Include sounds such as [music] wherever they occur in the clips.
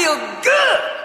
feel good.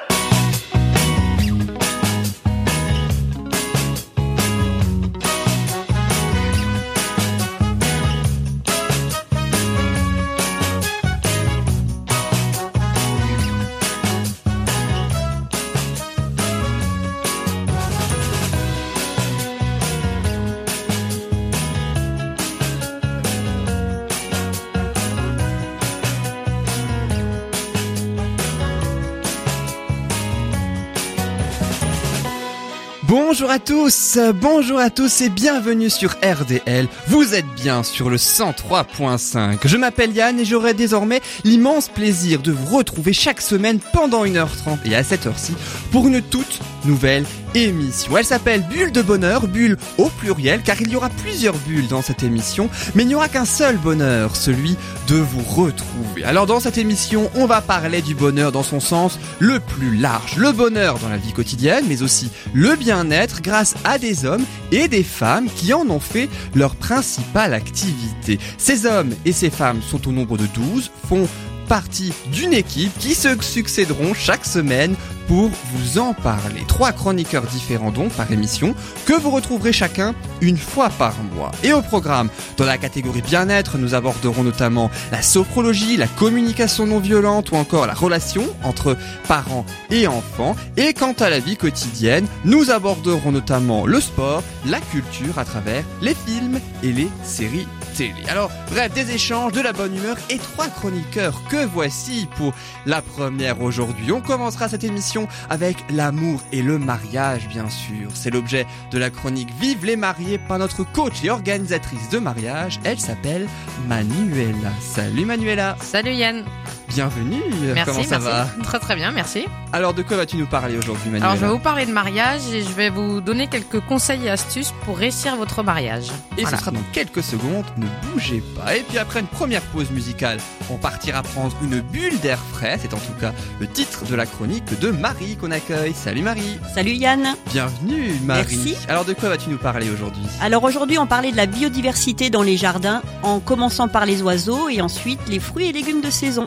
Bonjour à tous, bonjour à tous et bienvenue sur RDL. Vous êtes bien sur le 103.5. Je m'appelle Yann et j'aurai désormais l'immense plaisir de vous retrouver chaque semaine pendant 1h30 et à cette heure-ci pour une toute nouvelle émission. Elle s'appelle Bulle de bonheur, bulle au pluriel, car il y aura plusieurs bulles dans cette émission, mais il n'y aura qu'un seul bonheur, celui de vous retrouver. Alors dans cette émission, on va parler du bonheur dans son sens le plus large. Le bonheur dans la vie quotidienne, mais aussi le bien-être grâce à des hommes et des femmes qui en ont fait leur principale activité. Ces hommes et ces femmes sont au nombre de 12, font partie d'une équipe qui se succéderont chaque semaine pour vous en parler. Trois chroniqueurs différents donc par émission que vous retrouverez chacun une fois par mois. Et au programme, dans la catégorie bien-être, nous aborderons notamment la sophrologie, la communication non violente ou encore la relation entre parents et enfants. Et quant à la vie quotidienne, nous aborderons notamment le sport, la culture à travers les films et les séries télé. Alors, bref, des échanges, de la bonne humeur et trois chroniqueurs que voici pour la première aujourd'hui. On commencera cette émission avec l'amour et le mariage, bien sûr. C'est l'objet de la chronique Vive les mariés par notre coach et organisatrice de mariage. Elle s'appelle Manuela. Salut Manuela. Salut Yann. Bienvenue. Merci, Comment ça merci. va? Très très bien, merci. Alors, de quoi vas-tu nous parler aujourd'hui, Manuela? Alors je vais vous parler de mariage et je vais vous donner quelques conseils et astuces pour réussir votre mariage. Et Voilà. ce sera dans quelques secondes, ne bougez pas. Et puis après une première pause musicale, on partira prendre une bulle d'air frais. C'est en tout cas le titre de la chronique de Marie qu'on accueille. Salut Marie. Salut Yann. Bienvenue Marie. Merci. Alors de quoi vas-tu nous parler aujourd'hui? Alors aujourd'hui on parlait de la biodiversité dans les jardins en commençant par les oiseaux et ensuite les fruits et légumes de saison.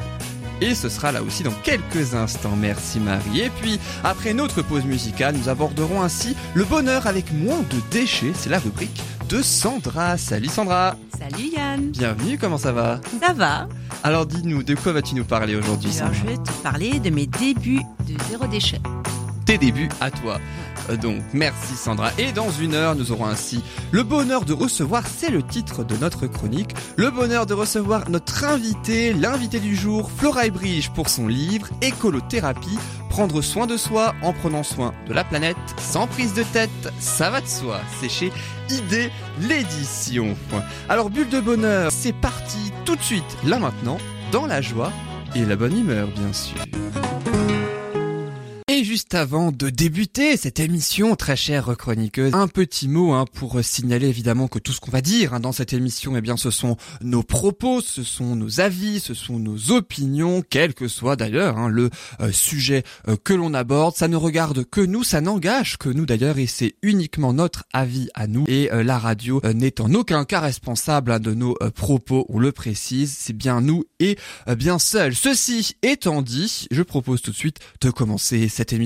Et ce sera là aussi dans quelques instants. Merci Marie. Et puis après notre pause musicale, nous aborderons ainsi le bonheur avec moins de déchets. C'est la rubrique de Sandra. Salut Sandra. Salut Yann, Bienvenue, comment ça va ça va Alors dis-nous, de quoi vas-tu nous parler aujourd'hui Alors je vais te parler de mes débuts de zéro déchet. Tes débuts à toi. Euh, Donc merci Sandra. Et dans une heure, nous aurons ainsi le bonheur de recevoir, c'est le titre de notre chronique, le bonheur de recevoir notre invité, l'invité du jour, Flora Bridge pour son livre Écolothérapie, prendre soin de soi en prenant soin de la planète sans prise de tête, ça va de soi. C'est chez ID l'édition. Alors bulle de bonheur, c'est parti tout de suite, là maintenant, dans la joie et la bonne humeur bien sûr. Juste avant de débuter cette émission, très chère chroniqueuse, un petit mot hein, pour signaler évidemment que tout ce qu'on va dire hein, dans cette émission, eh bien, ce sont nos propos, ce sont nos avis, ce sont nos opinions, quel que soit d'ailleurs hein, le euh, sujet euh, que l'on aborde. Ça ne regarde que nous, ça n'engage que nous d'ailleurs, et c'est uniquement notre avis à nous. Et euh, la radio n'est en aucun cas responsable hein, de nos propos, on le précise, c'est bien nous et bien seul. Ceci étant dit, je propose tout de suite de commencer cette émission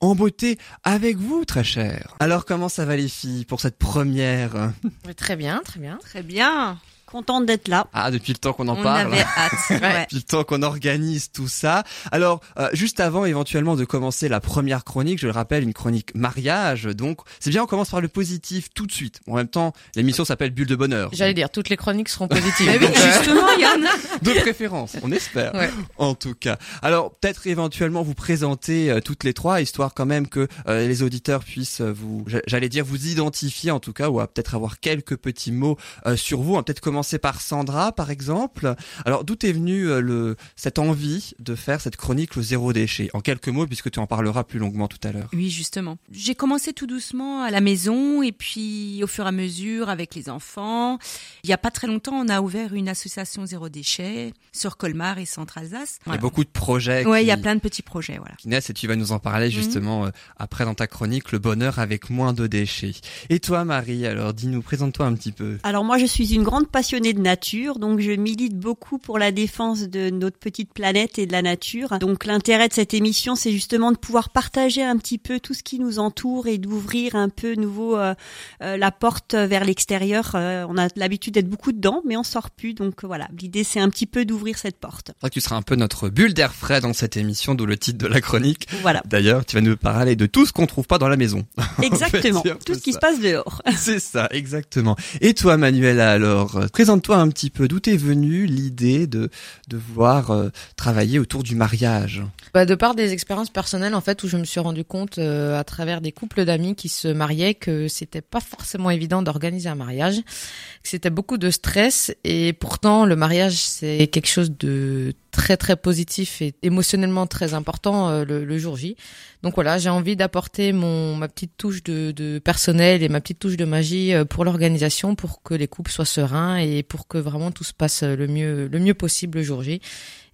en beauté avec vous, très cher. Alors comment ça va les filles pour cette première? Très bien, très bien. Très bien. Contente d'être là. Ah, depuis le temps qu'on en On parle. avait hâte. [laughs] ouais. Depuis le temps qu'on organise tout ça. Alors, euh, juste avant éventuellement de commencer la première chronique, je le rappelle, une chronique mariage. Donc, c'est bien, on commence par le positif tout de suite. En même temps, l'émission s'appelle Bulle de bonheur. J'allais dire, toutes les chroniques seront [laughs] positives. Mais oui, euh, justement Yann. de préférence, on espère. Ouais. En tout cas. Alors, peut-être éventuellement vous présenter euh, toutes les trois, histoire quand même que euh, les auditeurs puissent vous, j'a- j'allais dire, vous identifier en tout cas, ou à peut-être avoir quelques petits mots euh, sur vous. On va peut-être commencer par Sandra, par exemple. Alors, d'où est venue euh, le cette envie de faire cette chronique le zéro déchet? En quelques mots, puisque tu en parleras plus longuement tout à l'heure. Oui, justement. J'ai commencé tout doucement à la maison et puis au fur et à mesure avec les enfants. Il y a pas très longtemps, on a ouvert une association zéro déchet sur Colmar et Centre-Alsace. Il y a beaucoup de projets. Ouais, il y a plein de petits projets, voilà. qui naissent et tu vas nous en parler justement euh, après dans ta chronique le bonheur avec moins de déchets. Et toi Marie, alors dis-nous, présente-toi un petit peu. Alors moi je suis une grande passionnée passionnée de nature, donc je milite beaucoup pour la défense de notre petite planète et de la nature. Donc l'intérêt de cette émission, c'est justement de pouvoir partager un petit peu tout ce qui nous entoure et d'ouvrir un peu nouveau euh, euh, la porte vers l'extérieur. Euh, on a l'habitude d'être beaucoup dedans, mais on sort plus. Donc voilà, l'idée c'est un petit peu d'ouvrir cette porte. tu seras un peu notre bulle d'air frais dans cette émission, d'où le titre de la chronique. Voilà. D'ailleurs, tu vas nous parler de tout ce qu'on trouve pas dans la maison. [laughs] Exactement. tout ce qui se passe dehors. C'est ça, exactement. Et toi, Manuela, alors, présente-toi un petit peu. D'où t'es venue l'idée de de vouloir travailler autour du mariage? Bah, de part des expériences personnelles en fait où je me suis rendu compte euh, à travers des couples d'amis qui se mariaient que c'était pas forcément évident d'organiser un mariage, que c'était beaucoup de stress et pourtant le mariage c'est quelque chose de très très positif et émotionnellement très important euh, le, jour J. Donc voilà, j'ai envie d'apporter mon ma petite touche de, de, personnel et ma petite touche de magie euh, pour l'organisation, pour que les couples soient sereins et pour que vraiment tout se passe le mieux le mieux possible le jour J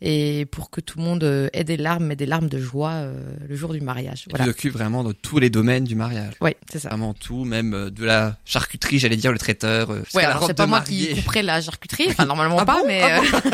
et pour que tout le monde euh, ait des larmes, et des larmes de joie euh, le jour du mariage. Voilà. Tu t'occupes vraiment de tous les domaines du mariage. Oui, c'est ça. Vraiment tout, même euh, de la charcuterie, j'allais dire le traiteur. ouais, alors c'est pas moi qui couperai la charcuterie, enfin [laughs] normalement ah pas, mais. Ah bon,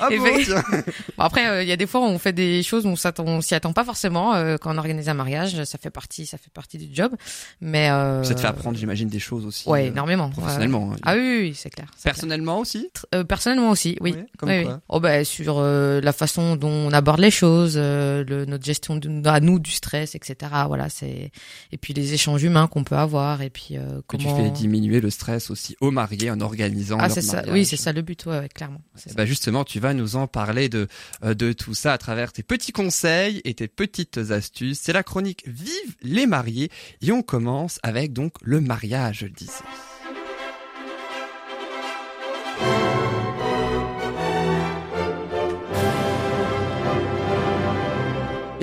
ah bon, [laughs] [laughs] après, il y a des fois où on fait des choses où on s'y attend pas forcément quand on organise un mariage. Ça fait partie, ça fait partie du job, mais. Ça te fait apprendre, j'imagine, des choses aussi. Ouais, énormément. Professionnellement. Hein. Ah oui, oui, c'est clair. Personnellement aussi? personnellement aussi, oui. comme quoi Oh ben sur euh, la façon dont on aborde les choses, euh, le, notre gestion de, à nous du stress, etc. Voilà, c'est et puis les échanges humains qu'on peut avoir et puis euh, comment tu fais diminuer le stress aussi aux mariés en organisant ah c'est ça, oui c'est ça le but, ouais, clairement. Bah justement, tu vas nous en parler de de tout ça à travers tes petits conseils et tes petites astuces. C'est la chronique Vive les mariés et on commence avec donc le mariage, je le disais.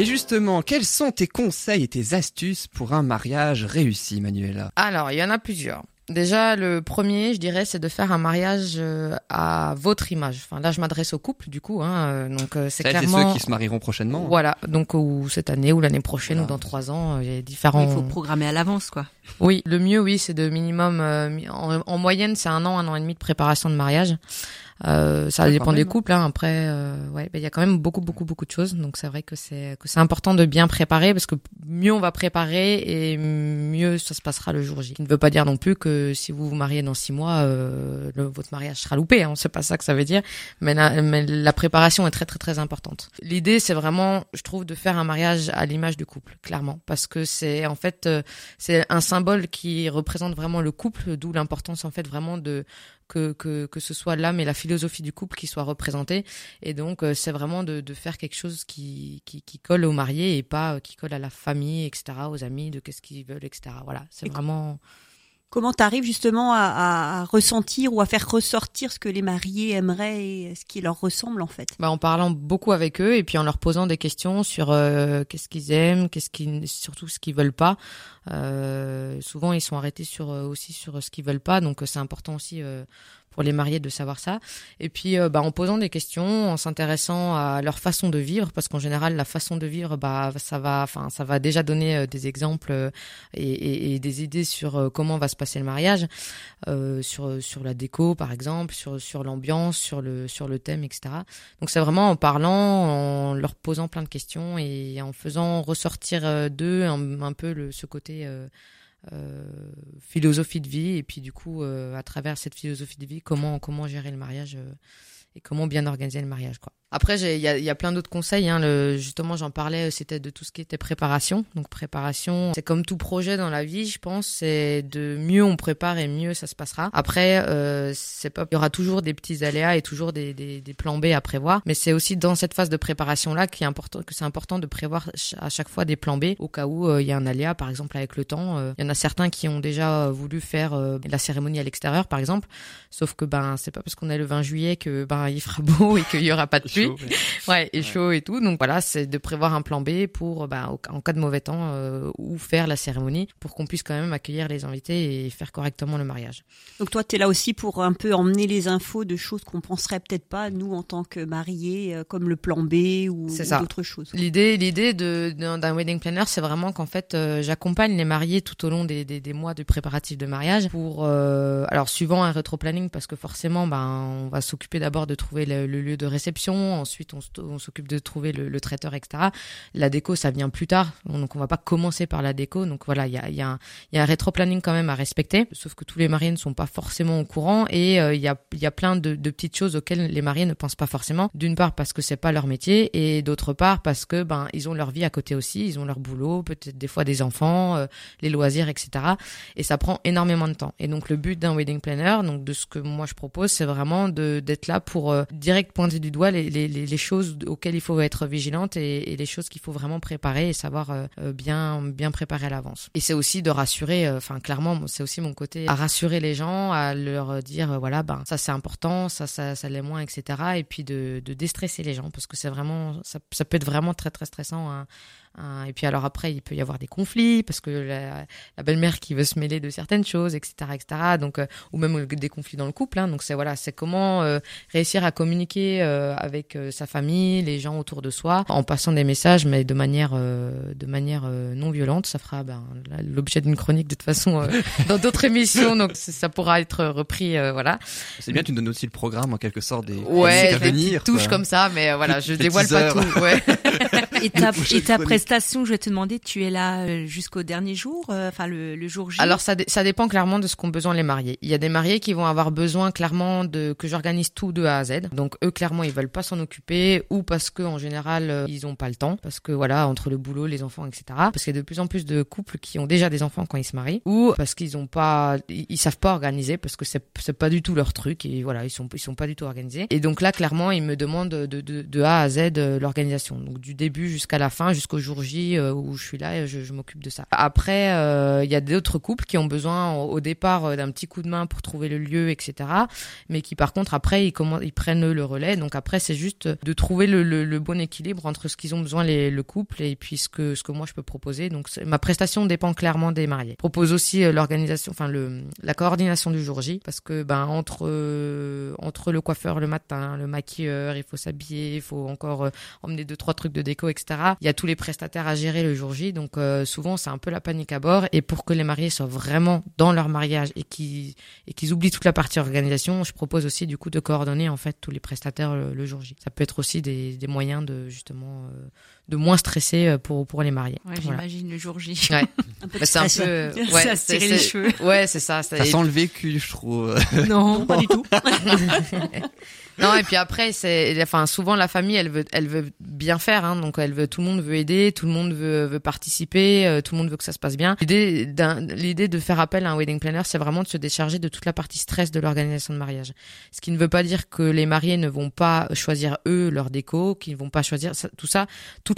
Et justement, quels sont tes conseils et tes astuces pour un mariage réussi, Manuela Alors, il y en a plusieurs. Déjà, le premier, je dirais, c'est de faire un mariage euh, à votre image. Enfin, là, je m'adresse au couple, du coup. Hein, euh, donc, euh, c'est clairement. ceux qui se marieront prochainement. Voilà. Donc, ou cette année, ou l'année prochaine, ou dans trois ans, il y a différents. Il faut programmer à l'avance, quoi. Oui, le mieux, oui, c'est de minimum, en, en, moyenne, c'est un an, un an et demi de préparation de mariage. Euh, ça dépend des couples. Hein. Après, euh, ouais, il y a quand même beaucoup, beaucoup, beaucoup de choses. Donc c'est vrai que c'est que c'est important de bien préparer parce que mieux on va préparer et mieux ça se passera le jour J. Ce ne veut pas dire non plus que si vous vous mariez dans six mois, euh, le, votre mariage sera loupé. Hein. C'est pas ça que ça veut dire. Mais la, mais la préparation est très, très, très importante. L'idée, c'est vraiment, je trouve, de faire un mariage à l'image du couple, clairement, parce que c'est en fait euh, c'est un symbole qui représente vraiment le couple, d'où l'importance en fait vraiment de que, que, que ce soit l'âme et la philosophie du couple qui soient représentées. Et donc, euh, c'est vraiment de, de, faire quelque chose qui, qui, qui, colle aux mariés et pas euh, qui colle à la famille, etc., aux amis, de qu'est-ce qu'ils veulent, etc. Voilà, c'est vraiment... Comment tu arrives justement à, à, ressentir ou à faire ressortir ce que les mariés aimeraient et ce qui leur ressemble en fait? Bah, En parlant beaucoup avec eux et puis en leur posant des questions sur euh, qu'est-ce qu'ils aiment, qu'est-ce qu'ils, surtout ce qu'ils veulent pas. Euh, souvent ils sont arrêtés sur aussi sur ce qu'ils veulent pas, donc c'est important aussi pour les mariés de savoir ça. Et puis, euh, bah, en posant des questions, en s'intéressant à leur façon de vivre, parce qu'en général, la façon de vivre, bah, ça va, enfin, ça va déjà donner euh, des exemples euh, et, des idées sur comment va se passer le mariage, sur sur la déco, par exemple, sur sur l'ambiance, sur le sur le thème, etc. Donc, c'est vraiment en parlant, en leur posant plein de questions et en faisant ressortir d'eux un, peu le, ce côté philosophie de vie. Et puis du coup euh, à travers cette philosophie de vie comment comment gérer le mariage euh, et comment bien organiser le mariage quoi. Après, il y a, plein d'autres conseils. Hein. Le, justement, j'en parlais, c'était de tout ce qui était préparation. Donc, préparation, c'est comme tout projet dans la vie, je pense. C'est de mieux on prépare et mieux ça se passera. Après, euh, c'est pas, il y aura toujours des petits aléas et toujours des, des, des plans B à prévoir. Mais c'est aussi dans cette phase de préparation là qui est important, que c'est important de prévoir à chaque fois des plans B au cas où euh, il y a un aléa, par exemple avec le temps. Euh, il y en a certains qui ont déjà voulu faire euh, la cérémonie à l'extérieur, par exemple. Sauf que ben, c'est pas parce qu'on est le 20 juillet que ben il fera beau et qu'il y aura pas de pluie. Chaud, ouais. Ouais, et Ouais. chaud et tout. Donc voilà, c'est de prévoir un plan B pour, bah, en cas de mauvais temps, euh, ou faire la cérémonie pour qu'on puisse quand même accueillir les invités et faire correctement le mariage. Donc toi, tu es là aussi pour un peu emmener les infos de choses qu'on penserait peut-être pas, nous, en tant que mariés, euh, comme le plan B ou, ou d'autres choses. L'idée, l'idée de, d'un, d'un wedding planner, c'est vraiment qu'en fait, euh, j'accompagne les mariés tout au long des, des, des mois de préparatifs de mariage pour, euh, alors suivant un rétro-planning parce que forcément, ben, on va s'occuper d'abord de trouver le, lieu de réception, ensuite on, s'occupe de trouver le, traiteur, etc. La déco, ça vient plus tard, donc on va pas commencer par la déco. Donc voilà, il y a, y un, y a un rétro-planning quand même à respecter, sauf que tous les mariés ne sont pas forcément au courant et euh, il y a, y a plein de, de petites choses auxquelles les mariés ne pensent pas forcément. D'une part parce que c'est pas leur métier et d'autre part parce que ben ils ont leur vie à côté aussi, ils ont leur boulot, peut-être des fois des enfants, euh, les loisirs, etc. Et ça prend énormément de temps. Et donc le but d'un wedding planner, donc de ce que moi je propose, c'est vraiment de d'être là pour euh, direct pointer du doigt les, les, les choses auxquelles il faut être vigilante et, les choses qu'il faut vraiment préparer et savoir euh, euh, bien bien préparer à l'avance. Et c'est aussi de rassurer, enfin clairement, c'est aussi mon côté à rassurer les gens, à leur dire voilà ben ça c'est important, ça ça ça l'est moins, etc. Et puis de de déstresser les gens parce que c'est vraiment ça ça peut être vraiment très très stressant. hein. Hein, et puis alors après, il peut y avoir des conflits parce que la, la belle-mère qui veut se mêler de certaines choses, etc., etc. Donc euh, ou même des conflits dans le couple. Hein, donc c'est voilà, c'est comment euh, réussir à communiquer euh, avec euh, sa famille, les gens autour de soi, en passant des messages, mais de manière euh, de manière euh, non violente. Ça fera ben, l'objet d'une chronique de toute façon euh, [laughs] dans d'autres émissions. Donc ça pourra être repris. euh, voilà. C'est bien, tu nous donnes aussi le programme en quelque sorte des Ouais, des venir. touches quoi. comme ça, mais euh, voilà, je dévoile pas tout. Ouais. [laughs] [laughs] je vais te demander, tu es là euh, jusqu'au dernier jour, euh, enfin le, jour J? Alors ça, dé- ça dépend clairement de ce qu'ont besoin les mariés. Il y a des mariés qui vont avoir besoin clairement de que j'organise tout de A à Z. Donc eux clairement ils veulent pas s'en occuper ou parce que en général euh, ils ont pas le temps parce que voilà entre le boulot, les enfants, etc. Parce qu'il y a de plus en plus de couples qui ont déjà des enfants quand ils se marient ou parce qu'ils ont pas, ils, savent pas organiser parce que c'est pas du tout leur truc et voilà ils sont ils sont pas du tout organisés. Et donc là clairement ils me demandent de de, de A à Z l'organisation. Donc du début jusqu'à la fin jusqu'au jour J euh, où je suis là et je, je m'occupe de ça. Après, euh, il y a d'autres couples qui ont besoin au, départ euh, d'un petit coup de main pour trouver le lieu, etc. Mais qui par contre après ils, ils prennent le relais. Donc après c'est juste de trouver le, bon équilibre entre ce qu'ils ont besoin les, le couple et puis ce que ce que moi je peux proposer. Donc ma prestation dépend clairement des mariés. Je propose aussi l'organisation, enfin la coordination du jour J parce que ben entre entre le coiffeur le matin, le maquilleur, il faut s'habiller, il faut encore emmener deux trois trucs de déco, etc. Il y a tous les prestataires à gérer le jour J, donc euh, souvent c'est un peu la panique à bord. Et pour que les mariés soient vraiment dans leur mariage et qu'ils et qu'ils oublient toute la partie organisation, je propose aussi du coup de coordonner en fait tous les prestataires le, le jour J. Ça peut être aussi des, des moyens de justement euh, de moins stresser euh, pour pour les mariés. Ouais, Voilà. j'imagine le jour J. Ouais. [laughs] Un peu de Bah, c'est un peu [laughs] Ça ouais, les cheveux. Ouais, c'est ça. Ça sent le vécu, je trouve. [laughs] Non, Pas du tout. non et puis après c'est enfin souvent la famille elle veut elle veut bien faire hein, donc elle veut tout le monde veut aider tout le monde veut veut participer euh, tout le monde veut que ça se passe bien l'idée d'un l'idée de faire appel à un wedding planner c'est vraiment de se décharger de toute la partie stress de l'organisation de mariage ce qui ne veut pas dire que les mariés ne vont pas choisir eux leur déco qu'ils ne vont pas choisir ça- tout ça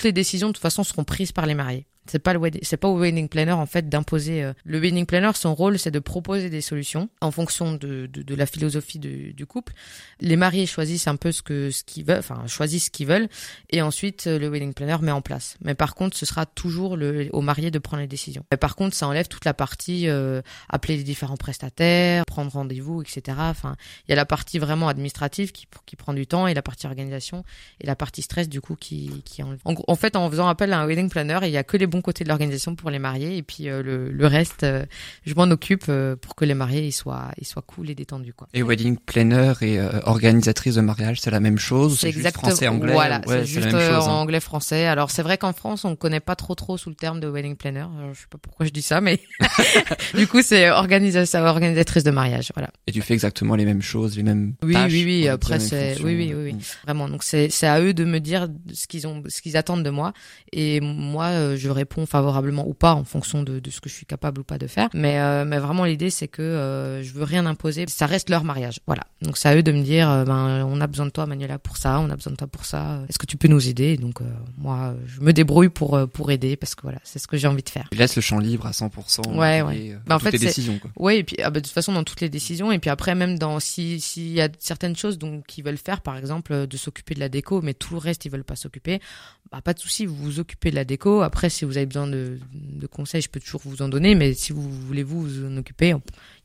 toutes les décisions de toute façon seront prises par les mariés c'est pas le wedding, c'est pas au wedding planner en fait d'imposer. euh, le wedding planner, son rôle, c'est de proposer des solutions en fonction de, de, de la philosophie du, du couple. Les mariés choisissent un peu ce que ce qu'ils veulent, enfin choisissent ce qu'ils veulent, et ensuite euh, le wedding planner met en place. Mais par contre, ce sera toujours le, au marié de prendre les décisions. Mais par contre, ça enlève toute la partie euh, appeler les différents prestataires, prendre rendez-vous, etc. Enfin, il y a la partie vraiment administrative qui qui prend du temps et la partie organisation et la partie stress du coup qui qui enlève. En, en fait, en faisant appel à un wedding planner, il y a que les bons côtés de l'organisation pour les mariés et puis euh, le, le reste, euh, je m'en occupe euh, pour que les mariés ils soient ils soient cool et détendus quoi. Et wedding planner et organisatrice de mariage, c'est la même chose c'est juste exactement français anglais? Voilà, Ouais, c'est juste chose. hein. anglais français. Alors c'est vrai qu'en France, on connaît pas trop trop sous le terme de wedding planner. Alors, je sais pas pourquoi je dis ça, mais [laughs] du coup c'est organisatrice de mariage. Voilà. Et tu fais exactement les mêmes choses, les mêmes Oui, tâches, oui, oui, après, c'est- oui, oui, oui, oui. Vraiment. Donc c'est c'est à eux de me dire ce qu'ils ont ce qu'ils attendent de moi et moi je réponds réponds favorablement ou pas en fonction de, de ce que je suis capable ou pas de faire. Mais, euh, mais vraiment l'idée c'est que euh, je veux rien imposer. Ça reste leur mariage. Voilà. Donc c'est à eux de me dire, euh, ben on a besoin de toi Manuela pour ça, on a besoin de toi pour ça. Est-ce que tu peux nous aider? Donc moi je me débrouille pour pour aider parce que voilà c'est ce que j'ai envie de faire. Tu laisses le champ libre à 100%. Ouais, et, ouais. Bah, en toutes fait, c'est- décisions quoi. Et puis ah bah, de toute façon dans toutes les décisions et puis après même dans si s'il y a certaines choses donc qu'ils veulent faire par exemple de s'occuper de la déco mais tout le reste ils veulent pas s'occuper, bah pas de souci, vous vous occupez de la déco. Après si vous avez besoin de, conseils, je peux toujours vous en donner mais si vous voulez vous en occuper,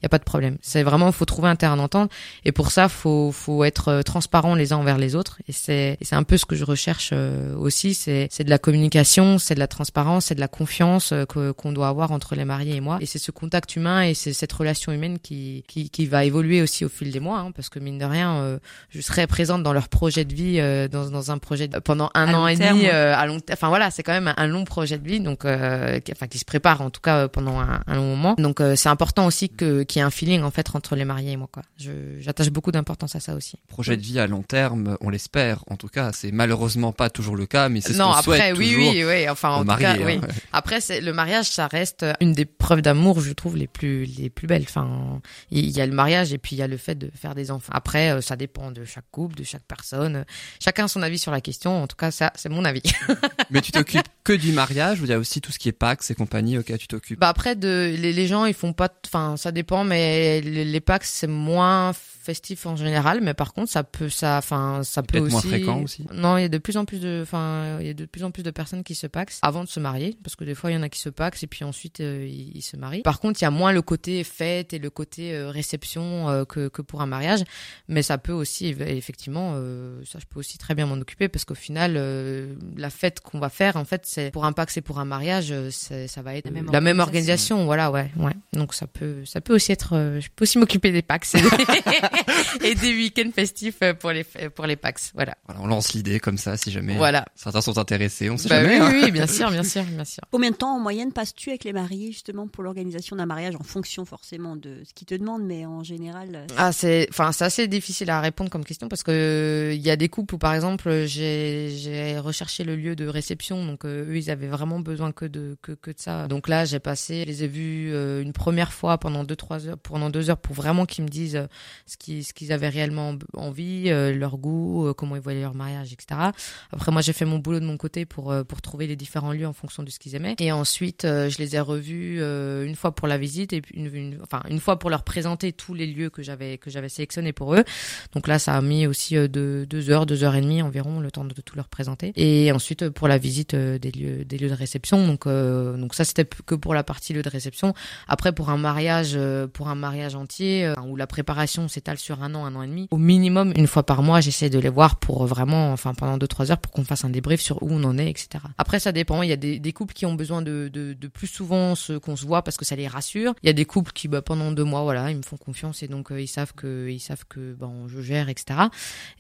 y a pas de problème. C'est vraiment faut trouver un terrain d'entente. Et pour ça faut faut être euh, transparent les uns envers les autres. Et c'est c'est un peu ce que je recherche euh, aussi, c'est c'est de la communication, c'est de la transparence, c'est de la confiance euh, que qu'on doit avoir entre les mariés et moi. Et c'est ce contact humain et c'est cette relation humaine qui qui qui va évoluer aussi au fil des mois hein, parce que mine de rien je serai présente dans leur projet de vie dans dans un projet de- pendant un À an long et terme, demi euh, à long ter- enfin voilà, c'est quand même un, long projet de vie donc euh, qui, enfin qui se prépare en tout cas pendant un, un long moment. Donc euh, c'est important aussi que qu'il y ait un feeling en fait entre les mariés et moi quoi. Je j'attache beaucoup d'importance à ça aussi. Projet de vie à long terme, on l'espère. En tout cas, c'est malheureusement pas toujours le cas, mais c'est ce non, qu'on souhaite après oui toujours oui oui, enfin en tout cas hein. oui. Après, c'est le mariage, ça reste une des preuves d'amour, je trouve, les plus les plus belles. Enfin, il y a le mariage et puis il y a le fait de faire des enfants. Après, euh, ça dépend de chaque couple, de chaque personne. Chacun a son avis sur la question. En tout cas, ça, c'est mon avis. [laughs] Mais tu t'occupes que du mariage ou il y a aussi tout ce qui est Pax et compagnie auquel tu t'occupes? Bah après, de les, les gens, ils font pas. Enfin, ça dépend, mais les, packs, c'est moins festif en général. Mais par contre, ça peut, ça, enfin, ça peut aussi. moins fréquent aussi. Non, il y a de plus en plus de, enfin, il y a de plus en plus de personnes qui se paxent avant de se marier, parce que des fois, il y en a qui se paxent et puis ensuite euh, ils, ils se marient. Par contre, il y a moins le côté fête et le côté euh, réception euh, que que pour un mariage, mais ça peut aussi eff- effectivement, euh, ça je peux aussi très bien m'en occuper parce qu'au final, euh, la fête qu'on va faire, en fait, c'est pour un pax et pour un mariage, ça va être La même la même organisation. organisation, voilà, ouais, ouais. Donc ça peut, ça peut aussi être, euh, je peux aussi m'occuper des pax [laughs] [laughs] [laughs] et des, week-ends festifs euh, pour les pour les pax, voilà. Voilà, on lance l'idée comme ça, si jamais Voilà. certains sont intéressés, on sait Bah jamais. oui, hein. oui, oui, bien sûr, bien sûr, bien sûr. [laughs] Combien de temps en moyenne passes-tu avec les mariés justement pour l'organisation d'un mariage en fonction forcément de ce qu'ils te demandent, mais en général. euh, Ah, c'est, enfin, c'est assez difficile à répondre comme question parce que euh, il y a des couples où, par exemple, j'ai, j'ai recherché le lieu de réception, donc euh, eux, ils avaient vraiment besoin que de, que, que de ça. Donc là, j'ai passé, je les ai vus euh, une première fois pendant deux, trois heures, pendant deux heures pour vraiment qu'ils me disent euh, ce ce qu'ils avaient réellement envie, euh, leur goût, euh, comment ils voyaient leur mariage, etc. Après, moi, j'ai fait mon boulot de mon côté pour, euh, pour trouver les différents lieux en fonction de ce qu'ils aimaient. Et ensuite, euh, je les ai revus euh, une fois pour la visite et une, une- enfin, une fois pour leur présenter tous les lieux que j'avais, que j'avais sélectionnés pour eux. Donc là, ça a mis aussi de, deux heures, deux heures et demie environ, le temps de, tout leur présenter. Et ensuite, pour la visite des lieux, des lieux de réception. Donc, donc ça, c'était que pour la partie lieu de réception. Après, pour un mariage, pour un mariage entier, où la préparation s'étale sur un an, un an et demi, au minimum, une fois par mois, j'essaie de les voir pour vraiment, enfin, pendant deux, trois heures pour qu'on fasse un débrief sur où on en est, etc. Après, ça dépend. Il y a des, des couples qui ont besoin de, de, de plus souvent se, qu'on se voit parce que ça les rassure. Il y a des couples qui, bah, pendant deux mois, voilà, ils me font confiance et donc euh, ils savent que, ils savent que, bon, je gère, etc.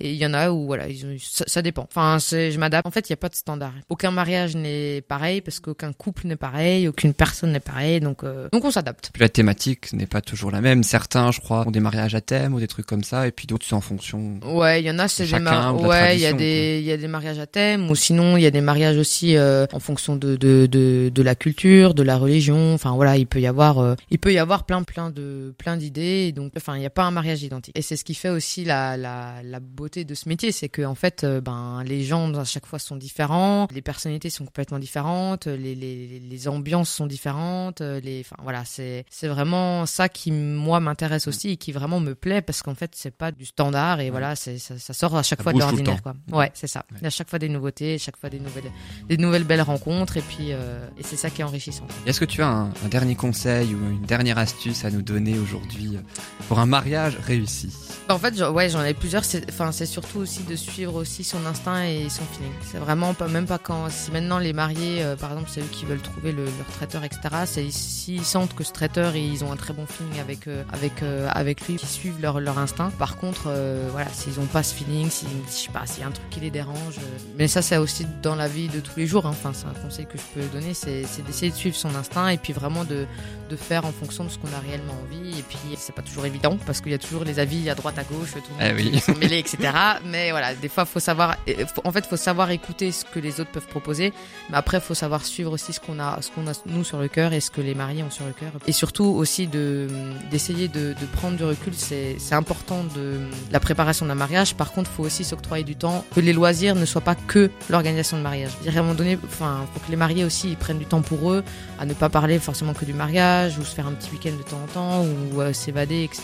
Et il y en a où, voilà, ils ont, ça, ça dépend. Enfin, je m'adapte. En fait, il n'y a pas de standard. Aucun mariage n'est pareil parce qu'aucun couple n'est pareil, aucune personne n'est pareille. Donc, euh, donc on s'adapte. La thématique n'est pas toujours la même. Certains, je crois, ont des mariages à thème ou des trucs comme ça, et puis d'autres, c'est en fonction. Ouais, il y en a, c'est des ouais, il y a des, il y a des mariages à thème, ou sinon il y a des mariages aussi euh, en fonction de, de de de la culture, de la religion. Enfin voilà, il peut y avoir, euh, il peut y avoir plein plein de plein d'idées. Donc enfin, il n'y a pas un mariage identique. Et c'est ce qui fait aussi la la la beauté de ce métier, c'est que en fait, euh, ben les gens à chaque fois sont différents, les personnalités sont complètement différentes, les les les ambiances sont différentes, euh, les, enfin voilà, c'est c'est vraiment ça qui moi m'intéresse aussi et qui vraiment me plaît parce qu'en fait c'est pas du standard et voilà, ça, ça sort à chaque Ça fois de l'ordinaire quoi. Ouais, c'est ça. Il y a chaque fois des nouveautés, chaque fois des nouvelles des nouvelles belles rencontres et puis euh, et c'est ça qui est enrichissant. Est-ce que tu as un, un dernier conseil ou une dernière astuce à nous donner aujourd'hui euh, pour un mariage réussi? En fait, j'en- ouais, j'en ai plusieurs. C'est, enfin, c'est surtout aussi de suivre aussi son instinct et son feeling. C'est vraiment pas, même pas quand, si maintenant les mariés, euh, par exemple, c'est eux qui veulent trouver le, leur traiteur, etc. C'est s'ils sentent que ce traiteur, ils ont un très bon feeling avec, euh, avec, avec lui, qu'ils suivent leur leur, leur instinct. Par contre, euh, voilà, s'ils ont pas ce feeling, si, je sais pas, s'il y a un truc qui les dérange. euh, mais ça, c'est aussi dans la vie de tous les jours. hein. Enfin, c'est un conseil que je peux donner, c'est d'essayer de suivre son instinct et puis vraiment de, de faire en fonction de ce qu'on a réellement envie. Et puis, c'est pas toujours évident parce qu'il y a toujours les avis à droite, à gauche, tout le Eh monde oui. qui sont mêlés, etc. Mais voilà, des fois, faut savoir. En fait, faut savoir écouter ce que les autres peuvent proposer. Mais après, faut savoir suivre aussi ce qu'on a, ce qu'on a nous sur le cœur et ce que les mariés ont sur le cœur. Et surtout aussi de d'essayer de, de prendre du recul. C'est c'est important de la préparation d'un mariage. Par contre, faut aussi s'octroyer du temps. Que les loisirs ne soient pas que l'organisation de mariage. À un moment donné, enfin, faut que les mariés aussi ils prennent du temps pour eux, à ne pas parler forcément que du mariage ou se faire un petit week-end de temps en temps ou euh, s'évader, etc.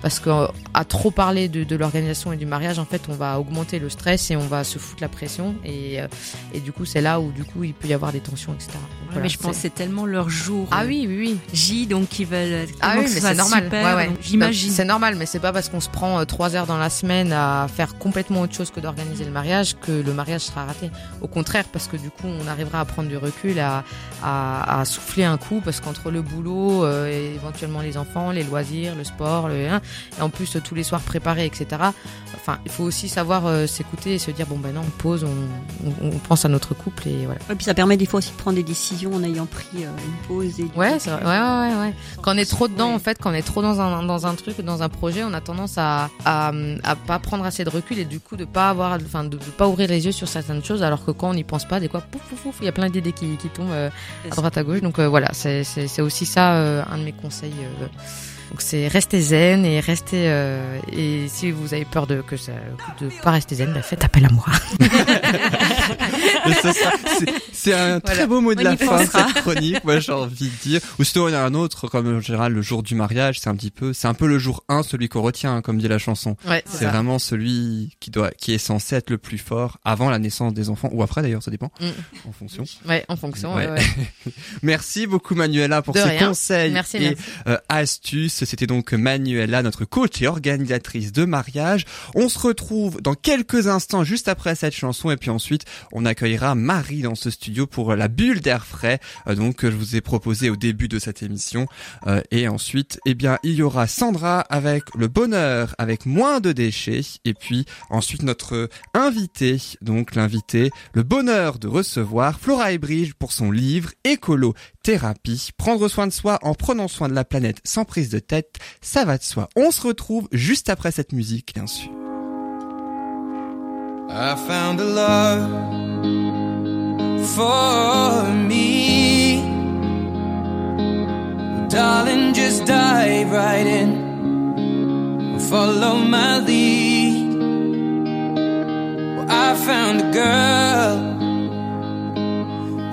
Parce que euh, à trop parler de, de l'organisation et du mariage, en fait, on va augmenter le stress et on va se foutre la pression. Et, euh, et du coup, c'est là où du coup il peut y avoir des tensions, etc. Donc, Ouais, voilà, mais je pense c'est- tellement leur jour. Ah euh, oui, oui, oui. J, donc ils veulent. Ah oui, mais c'est normal. Ouais, ouais. J'imagine. C'est normal, mais c'est pas parce qu'on se prend euh, trois heures dans la semaine à faire complètement autre chose que d'organiser le mariage que le mariage sera raté. Au contraire, parce que du coup, on arrivera à prendre du recul, à, à, à souffler un coup, parce qu'entre le boulot, euh, et éventuellement les enfants, les loisirs, le sport, le hein, et en plus euh, tous les soirs préparés, etc. Enfin, il faut aussi savoir euh, s'écouter et se dire bon ben non, on pose, on, on, on pense à notre couple et voilà. Et puis ça permet des fois aussi de prendre des décisions en ayant pris euh, une pause. Et Ouais. Ouais, ouais, ouais. Quand on est trop dedans, en fait, quand on est trop dans un, dans un truc, dans un projet, on a tendance à, à, à pas prendre assez de recul et du coup de pas avoir, enfin, de, de pas ouvrir les yeux sur certaines choses, alors que quand on n'y pense pas, des fois, pouf, pouf, pouf, il y a plein d'idées qui, qui tombent euh, à droite, à gauche. Donc euh, voilà, c'est, c'est, c'est aussi ça, euh, un de mes conseils. Donc c'est rester zen et rester euh, et si vous avez peur de que ça de pas rester zen, bah, faites appel à moi. [laughs] C'est- un Voilà. très beau mot de On la fin pensera. cette chronique, moi j'ai envie de dire. Ou sinon il y a un autre, comme en général le jour du mariage, c'est un petit peu, c'est un peu le jour 1, celui qu'on retient, hein, comme dit la chanson. Ouais, C'est vraiment celui qui doit, qui est censé être le plus fort avant la naissance des enfants, ou après d'ailleurs, ça dépend, Mm. en fonction. Ouais, en fonction. Ouais. ouais, ouais. [laughs] Merci beaucoup Manuela pour De ces rien. conseils Merci, et merci. euh, astuces. C'était donc Manuela, notre coach et organisatrice de mariage. On se retrouve dans quelques instants juste après cette chanson et puis ensuite on accueillera Marie dans ce studio pour la bulle d'air frais euh, donc que je vous ai proposé au début de cette émission. Euh, et ensuite, eh bien, il y aura Sandra avec le bonheur, avec moins de déchets. Et puis ensuite notre invité, donc l'invité, le bonheur de recevoir Flora Ebridge pour son livre Écolo Thérapie. Prendre soin de soi en prenant soin de la planète sans prise de tête, ça va de soi. On se retrouve juste après cette musique, bien sûr. I found a love for me. Darling, just dive right in. Follow my lead. I found a girl,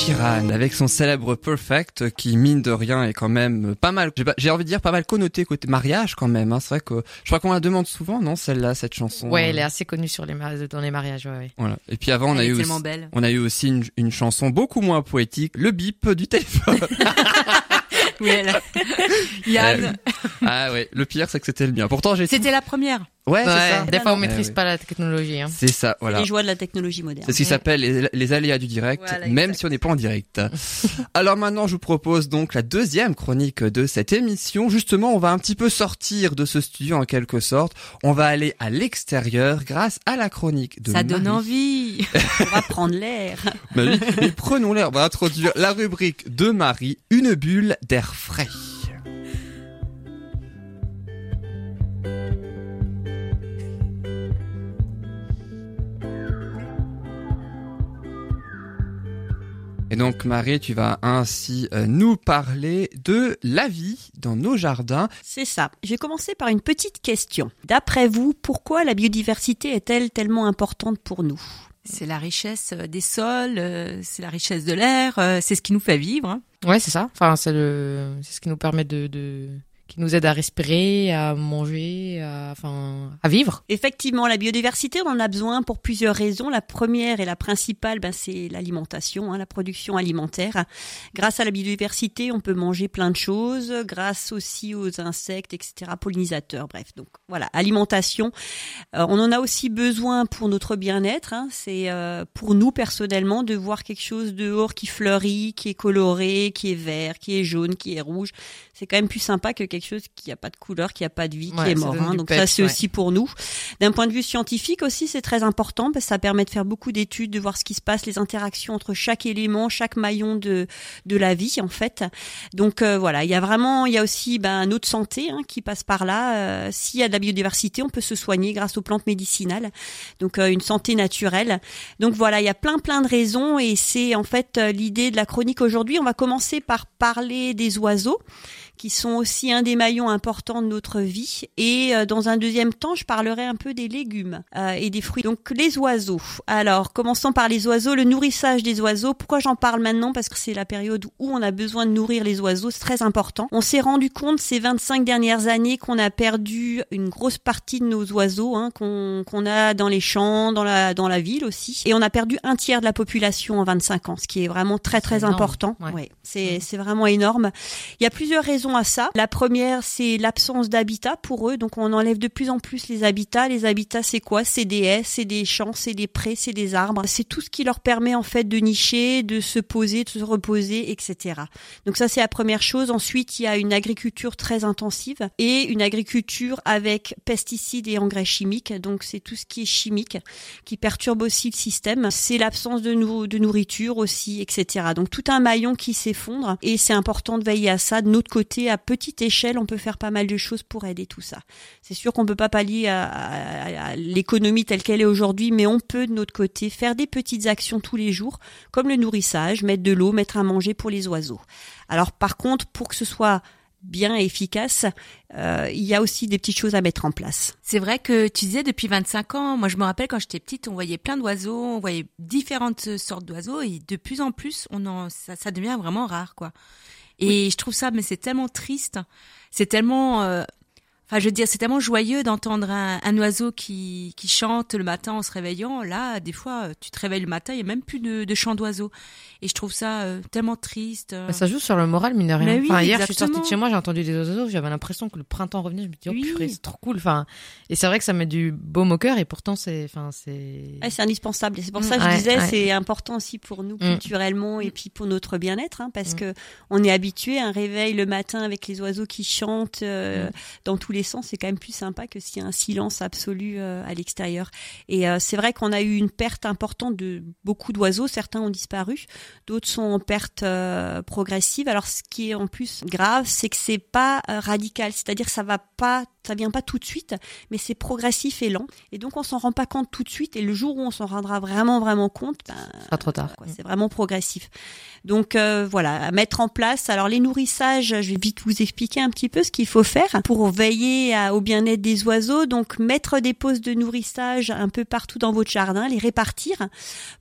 Sheeran avec son célèbre Perfect qui mine de rien est quand même pas mal. J'ai envie de dire pas mal connoté côté mariage quand même. Hein. C'est vrai que je crois qu'on la demande souvent, non celle-là, cette chanson. Ouais, elle est assez connue sur les dans les mariages. Ouais, ouais. Voilà. Et puis avant, on a eu aussi, belle. on a eu aussi une, une chanson beaucoup moins poétique, le bip du téléphone. [laughs] [laughs] oui, Yann. ah ouais, le pire c'est que c'était le mien. Pourtant j'ai. C'était la première. Ouais, c'est ça. Des fois, on maîtrise pas la technologie. Hein. C'est ça, voilà. Les joies de la technologie moderne. C'est ce qui s'appelle les, aléas du direct, même si on n'est pas en direct. [laughs] Alors maintenant, je vous propose donc la deuxième chronique de cette émission. Justement, on va un petit peu sortir de ce studio en quelque sorte. On va aller à l'extérieur grâce à la chronique de Ça donne envie. on va prendre l'air. [laughs] Bah mais prenons l'air. On va introduire la rubrique de Marie, une bulle d'air frais. Et donc Marie, tu vas ainsi euh, nous parler de la vie dans nos jardins. C'est ça. Je vais commencer par une petite question. D'après vous, pourquoi la biodiversité est-elle tellement importante pour nous? C'est la richesse euh, des sols, euh, c'est la richesse de l'air, c'est ce qui nous fait vivre. Hein. Ouais, c'est ça. Enfin, c'est le, c'est ce qui nous permet de, de qui nous aide à respirer, à manger, à, enfin, à vivre. Effectivement, la biodiversité, on en a besoin pour plusieurs raisons. La première et la principale, ben, c'est l'alimentation, hein, la production alimentaire. Grâce à la biodiversité, on peut manger plein de choses, grâce aussi aux insectes, etc., pollinisateurs, bref. Donc voilà, alimentation. Euh, on en a aussi besoin pour notre bien-être. Hein. C'est euh, pour nous personnellement de voir quelque chose dehors qui fleurit, qui est coloré, qui est vert, qui est jaune, qui est rouge. C'est quand même plus sympa que quelque chose qui a pas de couleur, qui a pas de vie, qui est mort. Hein. Donc ça c'est aussi pour nous. D'un point de vue scientifique aussi, c'est très important parce que ça permet de faire beaucoup d'études, de voir ce qui se passe, les interactions entre chaque élément, chaque maillon de de la vie en fait. Donc euh, voilà, il y a vraiment, il y a aussi ben, notre santé hein, qui passe par là. Euh, s'il y a de la biodiversité, on peut se soigner grâce aux plantes médicinales. Donc euh, une santé naturelle. Donc voilà, il y a plein plein de raisons et c'est en fait l'idée de la chronique aujourd'hui. On va commencer par parler des oiseaux qui sont aussi un des maillons importants de notre vie. Et euh, dans un deuxième temps, je parlerai un peu des légumes euh, et des fruits. Donc les oiseaux. Alors, commençons par les oiseaux, le nourrissage des oiseaux. Pourquoi j'en parle maintenant? Parce que c'est la période où on a besoin de nourrir les oiseaux, c'est très important. On s'est rendu compte ces 25 dernières années qu'on a perdu une grosse partie de nos oiseaux, hein, qu'on a dans les champs, dans la, dans la ville aussi. Et on a perdu un tiers de la population en 25 ans, ce qui est vraiment très très important. Ouais. c'est vraiment énorme. Il y a plusieurs raisons à ça. La première, c'est l'absence d'habitat pour eux. Donc on enlève de plus en plus les habitats. Les habitats, c'est quoi? C'est des haies, c'est des champs, c'est des prés, c'est des arbres. C'est tout ce qui leur permet en fait de nicher, de se poser, de se reposer, etc. Donc ça, c'est la première chose. Ensuite, il y a une agriculture très intensive et une agriculture avec pesticides et engrais chimiques. Donc c'est tout ce qui est chimique qui perturbe aussi le système. C'est l'absence de, nourriture aussi, etc. Donc tout un maillon qui s'effondre et c'est important de veiller à ça de notre côté à petite échelle, on peut faire pas mal de choses pour aider tout ça. C'est sûr qu'on peut pas pallier à, l'économie telle qu'elle est aujourd'hui, mais on peut de notre côté faire des petites actions tous les jours, comme le nourrissage, mettre de l'eau, mettre à manger pour les oiseaux. Alors par contre, pour que ce soit bien efficace, euh, il y a aussi des petites choses à mettre en place. C'est vrai que tu disais depuis 25 ans, moi je me rappelle quand j'étais petite, on voyait plein d'oiseaux, on voyait différentes sortes d'oiseaux et de plus en plus, on en, ça, ça devient vraiment rare quoi. Et je trouve ça, mais c'est tellement triste. C'est tellement, euh, Enfin, je veux dire, c'est tellement joyeux d'entendre un, un, oiseau qui, qui chante le matin en se réveillant. Là, des fois, tu te réveilles le matin, il n'y a même plus de, de chant d'oiseaux. Et je trouve ça euh, tellement triste. ça joue sur le moral, mine de rien. enfin, hier, je suis sortie de chez moi, j'ai entendu des oiseaux, j'avais l'impression que le printemps revenait. Je me dis, oh purée, c'est trop cool. Enfin, et c'est vrai que ça met du baume au cœur, et pourtant, c'est, enfin, c'est. c'est indispensable. Et c'est pour ça que je disais, c'est important aussi pour nous mm. culturellement et puis pour notre bien-être, hein, parce mm. que on est habitué à un réveil le matin avec les oiseaux qui chantent euh, mm. dans tous les c'est quand même plus sympa que s'il y a un silence absolu euh, à l'extérieur. Et euh, c'est vrai qu'on a eu une perte importante de beaucoup d'oiseaux. Certains ont disparu, d'autres sont en perte euh, progressive. Alors ce qui est en plus grave, c'est que c'est pas radical, c'est-à-dire ça va pas Ça vient pas tout de suite, mais c'est progressif et lent. Et donc on s'en rend pas compte tout de suite. Et le jour où on s'en rendra vraiment vraiment compte, ben, Pas trop tard. c'est vraiment progressif. Donc euh, voilà, à mettre en place. Alors les nourrissages, je vais vite vous expliquer un petit peu ce qu'il faut faire pour veiller à- au bien-être des oiseaux. Donc mettre des pauses de nourrissage un peu partout dans votre jardin, les répartir.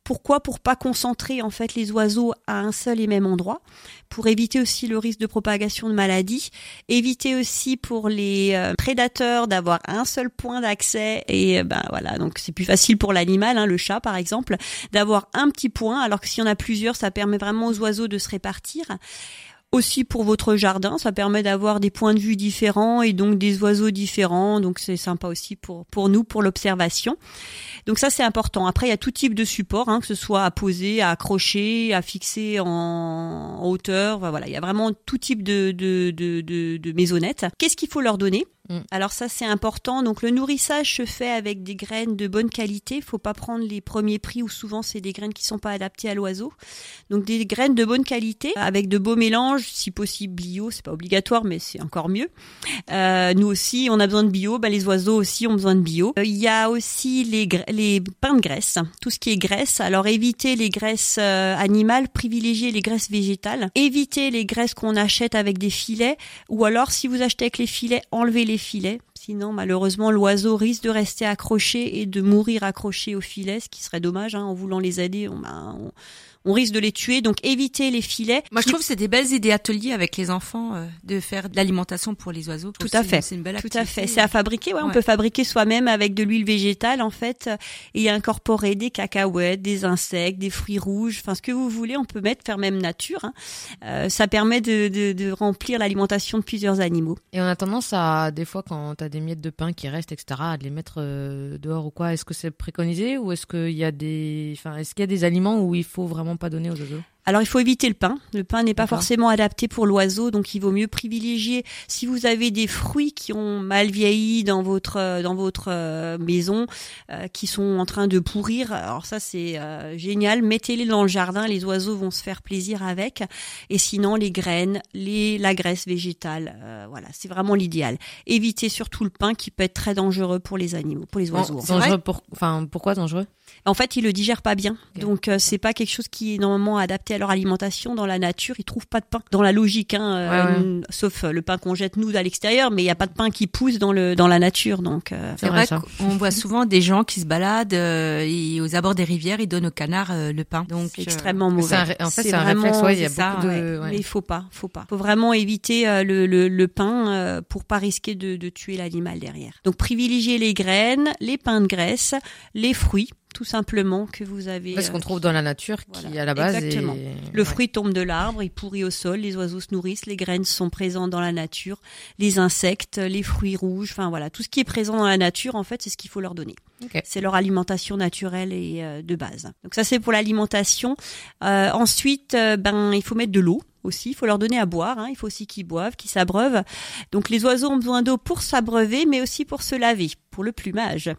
Pourquoi? Pour pas concentrer en fait les oiseaux à un seul et même endroit. Pour éviter aussi le risque de propagation de maladies. Éviter aussi pour les euh, prédateurs d'avoir un seul point d'accès. Et euh, ben voilà, donc c'est plus facile pour l'animal, hein, le chat par exemple d'avoir un petit point, alors que s'il y en a plusieurs, ça permet vraiment aux oiseaux de se répartir. Aussi pour votre jardin, ça permet d'avoir des points de vue différents et donc des oiseaux différents, donc c'est sympa aussi pour pour nous pour l'observation. Donc ça c'est important. Après il y a tout type de support, hein, que ce soit à poser, à accrocher, à fixer en, en hauteur. Voilà, il y a vraiment tout type de de de, de, de maisonnettes. Qu'est-ce qu'il faut leur donner? Mm. alors ça c'est important. Donc le nourrissage se fait avec des graines de bonne qualité. Faut pas prendre les premiers prix où souvent c'est des graines qui sont pas adaptées à l'oiseau. Donc des graines de bonne qualité avec de beaux mélanges, si possible bio, c'est pas obligatoire mais c'est encore mieux. Euh, nous aussi on a besoin de bio, ben, les oiseaux aussi ont besoin de bio. Euh, Il y a aussi les les pains de graisse, tout ce qui est graisse. Alors évitez les graisses euh, animales, privilégiez les graisses végétales. Évitez les graisses qu'on achète avec des filets ou alors si vous achetez avec les filets, enlevez les filets. Sinon, malheureusement, l'oiseau risque de rester accroché et de mourir accroché au filet, ce qui serait dommage. hein, en voulant les aider, ben, on risque de les tuer. Donc, évitez les filets. Moi, je trouve que c'est des belles idées ateliers avec les enfants euh, de faire de l'alimentation pour les oiseaux. Tout à fait. C'est une belle Tout activité. à fait. C'est à fabriquer. Ouais, On peut fabriquer soi-même avec de l'huile végétale en fait et incorporer des cacahuètes, des insectes, des fruits rouges, enfin ce que vous voulez. On peut mettre faire même nature. hein. Euh, ça permet de, de, de remplir l'alimentation de plusieurs animaux. Et on a tendance à, des fois, quand t'as des miettes de pain qui restent, etc., à les mettre euh, dehors ou quoi. Est-ce que c'est préconisé ou est-ce qu'il y a des, enfin, est-ce qu'il y a des aliments où il faut vraiment pas donner aux oiseaux Alors il faut éviter le pain. Le pain n'est pas forcément adapté pour l'oiseau, donc il vaut mieux privilégier. Si vous avez des fruits qui ont mal vieilli dans votre euh, dans votre euh, maison, euh, qui sont en train de pourrir, alors ça c'est euh, génial. Mettez-les dans le jardin, les oiseaux vont se faire plaisir avec. Et sinon les graines, les la graisse végétale, euh, voilà, c'est vraiment l'idéal. Évitez surtout le pain qui peut être très dangereux pour les animaux, pour les oiseaux. Bon, dangereux pour, enfin, pourquoi dangereux? En fait, ils le digèrent pas bien. Ok. Donc euh, c'est pas quelque chose qui est normalement adapté à leur alimentation dans la nature. Ils trouvent pas de pain dans la logique, hein, euh, Ouais, ouais. n- sauf euh, le pain qu'on jette nous à l'extérieur, mais il y a pas de pain qui pousse dans le dans la nature. Donc euh, C'est vrai, qu'on voit souvent des gens qui se baladent euh, et aux abords des rivières, ils donnent aux canards euh, le pain. Donc c'est euh, extrêmement mauvais. un en fait, C'est un vraiment- réflexe. Ouais, il y a ça, beaucoup de. Ouais, ouais. Mais il faut pas, faut pas. Faut vraiment éviter euh, le, le, le pain euh, pour pas risquer de, de tuer l'animal derrière. Donc privilégier les graines, les pains de graisse, les fruits, tout simplement que vous avez. Parce euh, qu'on trouve dans la nature, qui voilà, à la base exactement. est- Le fruit tombe de l'arbre, il pourrit au sol, les oiseaux se nourrissent, les graines sont présentes dans la nature, les insectes, les fruits rouges, enfin voilà, tout ce qui est présent dans la nature, en fait, c'est ce qu'il faut leur donner. C'est leur alimentation naturelle et euh, de base. Donc ça, c'est pour l'alimentation. Euh, ensuite, euh, ben, il faut mettre de l'eau aussi. Il faut leur donner à boire. hein. Il faut aussi qu'ils boivent, qu'ils s'abreuvent. Donc les oiseaux ont besoin d'eau pour s'abreuver, mais aussi pour se laver, pour le plumage.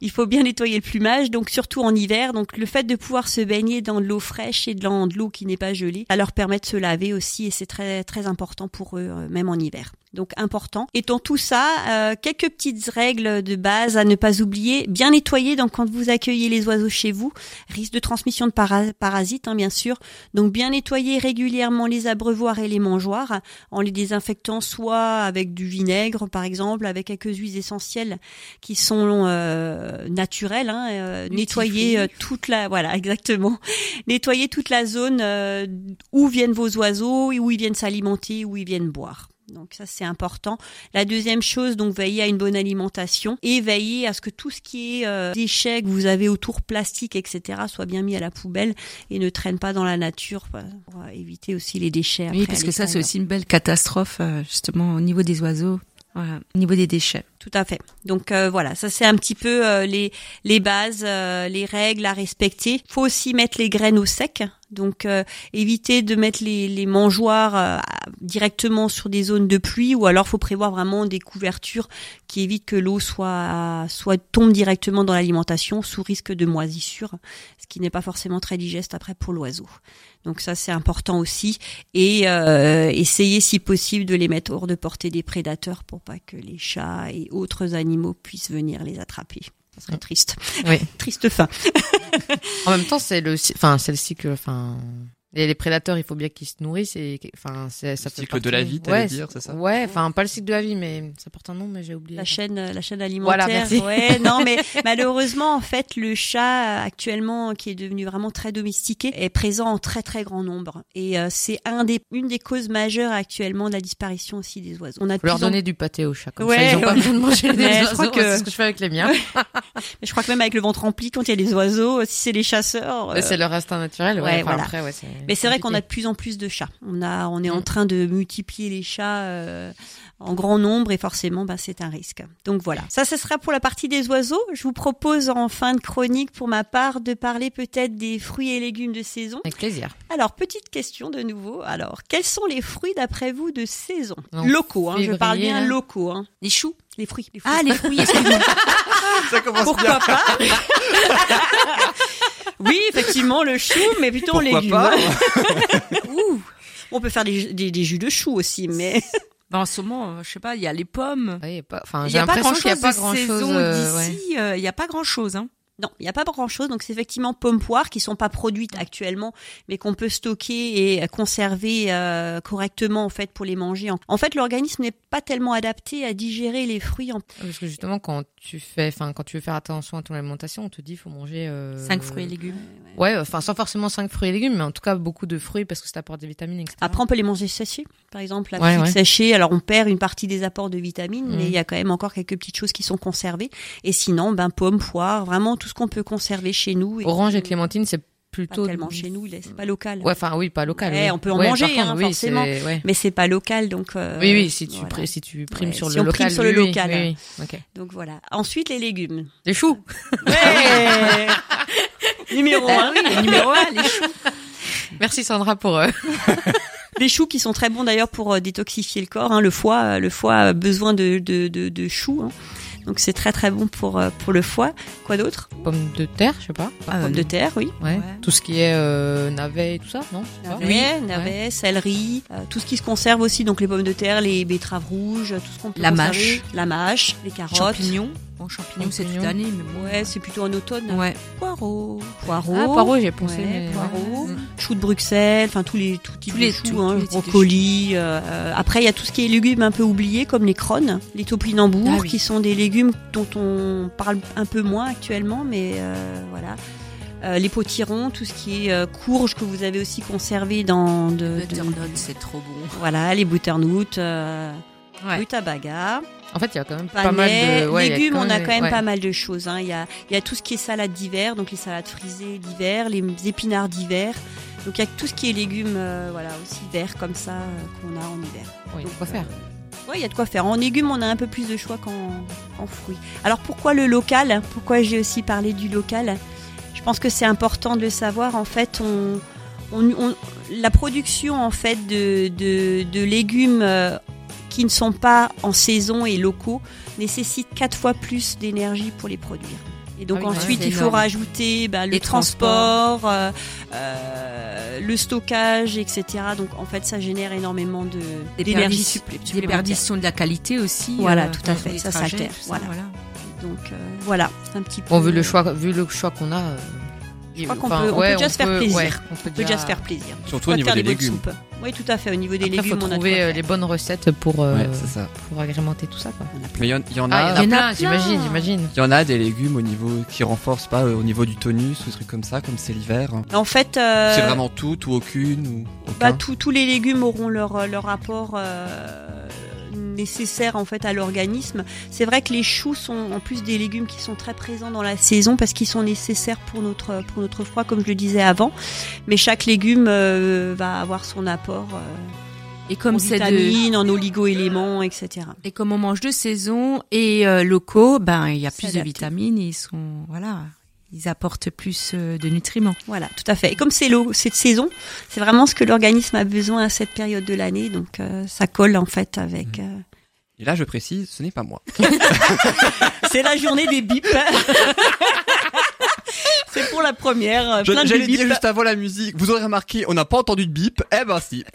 Il faut bien nettoyer le plumage, donc surtout en hiver. Donc le fait de pouvoir se baigner dans de l'eau fraîche et l'en- de l'eau qui n'est pas gelée, ça leur permet de se laver aussi, et c'est très très important pour eux, euh, même en hiver. Donc important. Et dans tout ça, euh, quelques petites règles de base à ne pas oublier. Bien nettoyer, donc quand vous accueillez les oiseaux chez vous, risque de transmission de para- parasites, hein, bien sûr. Donc bien nettoyer régulièrement les abreuvoirs et les mangeoires en les désinfectant soit avec du vinaigre par exemple, avec quelques huiles essentielles qui sont euh, naturelles. Hein, euh, nettoyer euh, toute la, voilà [laughs] exactement, nettoyer toute la zone euh, où viennent vos oiseaux, où ils viennent s'alimenter, où ils viennent boire. Donc ça c'est important. La deuxième chose, donc veiller à une bonne alimentation et veiller à ce que tout ce qui est euh, déchets que vous avez autour, plastique, etc., soit bien mis à la poubelle et ne traîne pas dans la nature pour euh, éviter aussi les déchets. oui, parce que ça, c'est aussi une belle catastrophe justement au niveau des oiseaux, voilà, au niveau des déchets. Tout à fait. Donc euh, voilà, ça c'est un petit peu euh, les les bases, euh, les règles à respecter. Faut aussi mettre les graines au sec. Donc euh, éviter de mettre les, mangeoires euh, directement sur des zones de pluie ou alors faut prévoir vraiment des couvertures qui évitent que l'eau soit soit tombe directement dans l'alimentation sous risque de moisissure, ce qui n'est pas forcément très digeste après pour l'oiseau. Donc ça c'est important aussi et euh, essayer si possible de les mettre hors de portée des prédateurs pour pas que les chats et autres animaux puissent venir les attraper. Ça serait triste. Oui. [laughs] Triste fin. En même temps, c'est le, enfin, c'est le cycle, enfin, les, les prédateurs, il faut bien qu'ils se nourrissent et, enfin, c'est, ça Le cycle de la vie, t'allais ouais, dire, c'est ça Ouais, enfin, pas le cycle de la vie, mais ça porte un nom, mais j'ai oublié. La chaîne, la chaîne Voilà, alimentaire. merci. ouais, non, [laughs] mais malheureusement, en fait, le chat actuellement, qui est devenu vraiment très domestiqué, est présent en très très grand nombre, et euh, c'est un des, une des causes majeures actuellement de la disparition aussi des oiseaux. On a de Faut leur en- donner du pâté aux chats, comme Ouais, ça, ils ont pas besoin de manger [laughs] des Mais je oiseaux. crois que- C'est ce que je fais avec les miens. [laughs] Je crois que même avec le ventre rempli, quand il y a des oiseaux, si c'est les chasseurs. Mais euh, C'est leur instinct naturel, ouais. ouais, enfin, voilà. après, ouais, c'est Mais c'est vrai qu'on a de plus en plus de chats. On a, on est en Mm. train de multiplier les chats euh, en grand nombre et forcément, bah, c'est un risque. Donc voilà. Ça, ce sera pour la partie des oiseaux. Je vous propose en fin de chronique, pour ma part, de parler peut-être des fruits et légumes de saison. Avec plaisir. Alors, petite question de nouveau. Alors, quels sont les fruits d'après vous de saison? Non, Locaux, hein, je parle bien là. locaux. Hein. Les choux. Les fruits. Les fruits. Ah, les fruits, [laughs] excuse-moi. Ça commence Pourquoi pas? [laughs] Oui, effectivement, le chou, mais plutôt en Pourquoi légumes. pas [laughs] Ouh. On peut faire des, des, des jus de chou aussi, mais [laughs] Ben, en ce moment, euh, je sais pas, il y a les pommes. Ouais, y a pas, enfin, Il j'ai a pas l'impression qu'il y a grand-chose pas grand chose. d'ici. euh, Il y a pas grand-chose, hein. Non, il n'y a pas grand-chose. Donc c'est effectivement pommes poires qui sont pas produites actuellement, mais qu'on peut stocker et conserver euh, correctement en fait pour les manger. En- fait, l'organisme n'est pas tellement adapté à digérer les fruits en Parce que justement, quand tu fais, enfin, quand tu veux faire attention à ton alimentation, on te dit, faut manger euh, Cinq fruits et légumes. Ouais, enfin, sans forcément cinq fruits et légumes, mais en tout cas beaucoup de fruits parce que ça apporte des vitamines, etc. Après, on peut les manger séchés, par exemple, la Ouais, ouais. Alors, on perd une partie des apports de vitamines, mais Mhm. il y a quand même encore quelques petites choses qui sont conservées. Et sinon, ben, pommes, poires, vraiment tout ce qu'on peut conserver chez nous. Orange et clémentine, c'est Pas plutôt tellement chez nous, c'est pas local. Ouais, enfin, oui, pas local. Ouais, oui. on peut en Ouais, manger, contre, hein, oui, forcément. ouais. Mais c'est pas local, donc. euh, Oui, oui, si tu, voilà. si tu primes sur si le on prime local. sur le local. Oui. Donc voilà. Ensuite, les légumes. Les choux. [laughs] Numéro un. numéro un, les choux. [laughs] Merci Sandra pour. euh, [laughs] Les choux qui sont très bons d'ailleurs pour euh, détoxifier le corps. hein. Le foie, euh, le foie a besoin de, de, de, de choux. hein. Donc c'est très très bon pour, euh, pour le foie. Quoi d'autre? Pommes de terre, je sais pas. Ah, Pommes de terre, oui. Ouais. Ouais. Tout ce qui est euh, navet et tout ça, non? Pas. Navet, céleri, euh, tout ce qui se conserve aussi, donc les pommes de terre, les betteraves rouges, tout ce qu'on peut La conserver. mâche. La mâche, les carottes. Champignons. Bon, champignons, c'est toute l'année, mais bon. Ouais, c'est plutôt en automne. Ouais. Poireaux. Poireaux. Ah, poireaux, j'ai pensé. Ouais, mais- poireaux. Mm. choux de Bruxelles, enfin tous les tout types Tous les- de choux, tous- hein, tous les brocolis. euh, après, il y a tout ce qui est légumes un peu oubliés, comme les crones, les topinambours, Ah oui. qui sont des légumes dont on parle un peu moins actuellement, mais euh, voilà. Euh, les potirons, tout ce qui est euh, courge que vous avez aussi conservé dans de, de- Butternut, c'est trop bon. voilà les butternuts, euh, Ouais. rutabaga, En fait, il y a quand même pas mal de ouais, il y a légumes. On a quand même ouais. pas mal de choses. hein. Il y a il y a tout ce qui est salade d'hiver, donc les salades frisées d'hiver, les épinards d'hiver. Donc il y a tout ce qui est légumes, euh, voilà aussi verts comme ça euh, qu'on a en hiver. Oui, Donc, quoi faire. euh, il y a de quoi faire. En légumes, on a un peu plus de choix qu'en en fruits. Alors pourquoi le local? Pourquoi j'ai aussi parlé du local? Je pense que c'est important de le savoir. En fait, on, on- on- la production en fait de, de, de légumes qui ne sont pas en saison et locaux nécessite quatre fois plus d'énergie pour les produire. Et donc Ah oui, ensuite, il faut rajouter bah, le Les transport, euh, euh, le stockage, etc. Donc en fait, ça génère énormément de d'énergie perditions- supplé- Des supplémentaire. perditions de la qualité aussi. Voilà, euh, tout à fait, ça s'altère, voilà. Donc euh, voilà, un petit peu. Le choix, vu le choix qu'on a. euh, Je crois qu'on peut- on ouais, peut déjà se faire plaisir. on peut on peut déjà se faire plaisir. Surtout au niveau des légumes. soupes. Oui, tout à fait. Au niveau des Après, légumes, faut on a de trouver euh, les bonnes recettes pour euh, Ouais, c'est ça. pour agrémenter tout ça, quoi. Mais il y, en- il y en Ah, a. y en a Il y en a plein, plein. j'imagine, j'imagine. Il y en a des légumes au niveau qui renforcent pas euh, au niveau du tonus ou des trucs comme ça, comme c'est l'hiver. En fait, euh, C'est vraiment tout ou aucune ou bah, aucun. tous- tous les légumes auront leur leur rapport euh, nécessaire en fait à l'organisme. C'est vrai que les choux sont en plus des légumes qui sont très présents dans la saison parce qu'ils sont nécessaires pour notre pour notre foie, comme je le disais avant. Mais chaque légume euh, va avoir son apport euh, Et comme en c'est de, vitamines, en oligo-éléments, etc. et comme on mange de saison et euh, locaux, ben il y a plus de vitamines et ils sont voilà, ils apportent plus euh, de nutriments. Voilà, tout à fait. Et comme c'est l'eau, cette saison, c'est vraiment ce que l'organisme a besoin à cette période de l'année, donc euh, ça colle en fait avec. Euh, Et là, je précise, ce n'est pas moi. [laughs] C'est la journée des bips. [laughs] c'est pour la première. Je- de J'allais dire juste avant la musique, vous aurez remarqué, on n'a pas entendu de bip. Eh ben si. [laughs]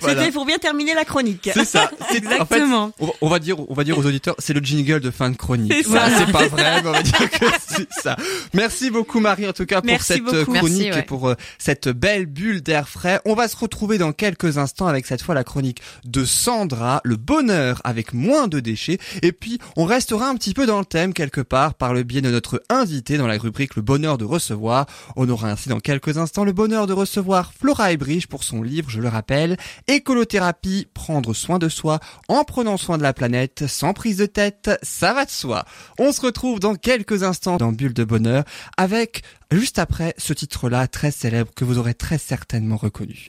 Voilà. C'était pour bien terminer la chronique. C'est ça. [laughs] C'est- Exactement. En fait, on va- dire, on va dire aux auditeurs, c'est le jingle de fin de chronique. C'est Voilà, ça. c'est pas vrai, mais on va dire que c'est ça. Merci beaucoup Marie en tout cas pour Merci cette euh, beaucoup. chronique Merci, ouais. et pour euh, cette belle bulle d'air frais. On va se retrouver dans quelques instants avec cette fois la chronique de Sandra, le bonheur avec moins de déchets. Et puis on restera un petit peu dans le thème quelque part par le biais de notre invité dans la rubrique le bonheur de recevoir. On aura ainsi dans quelques instants le bonheur de recevoir Flora Ebrich pour son livre, je le rappelle, Écolothérapie, prendre soin de soi en prenant soin de la planète sans prise de tête, ça va de soi. On se retrouve dans quelques instants dans Bulle de Bonheur avec juste après ce titre-là très célèbre que vous aurez très certainement reconnu.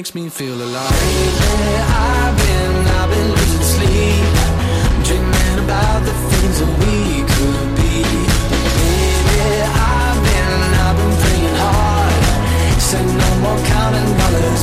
Makes me feel alive. Lately, I've been, I've been losing sleep, dreaming about the things that we could be. Baby, I've been, I've been praying hard. Said no more counting dollars,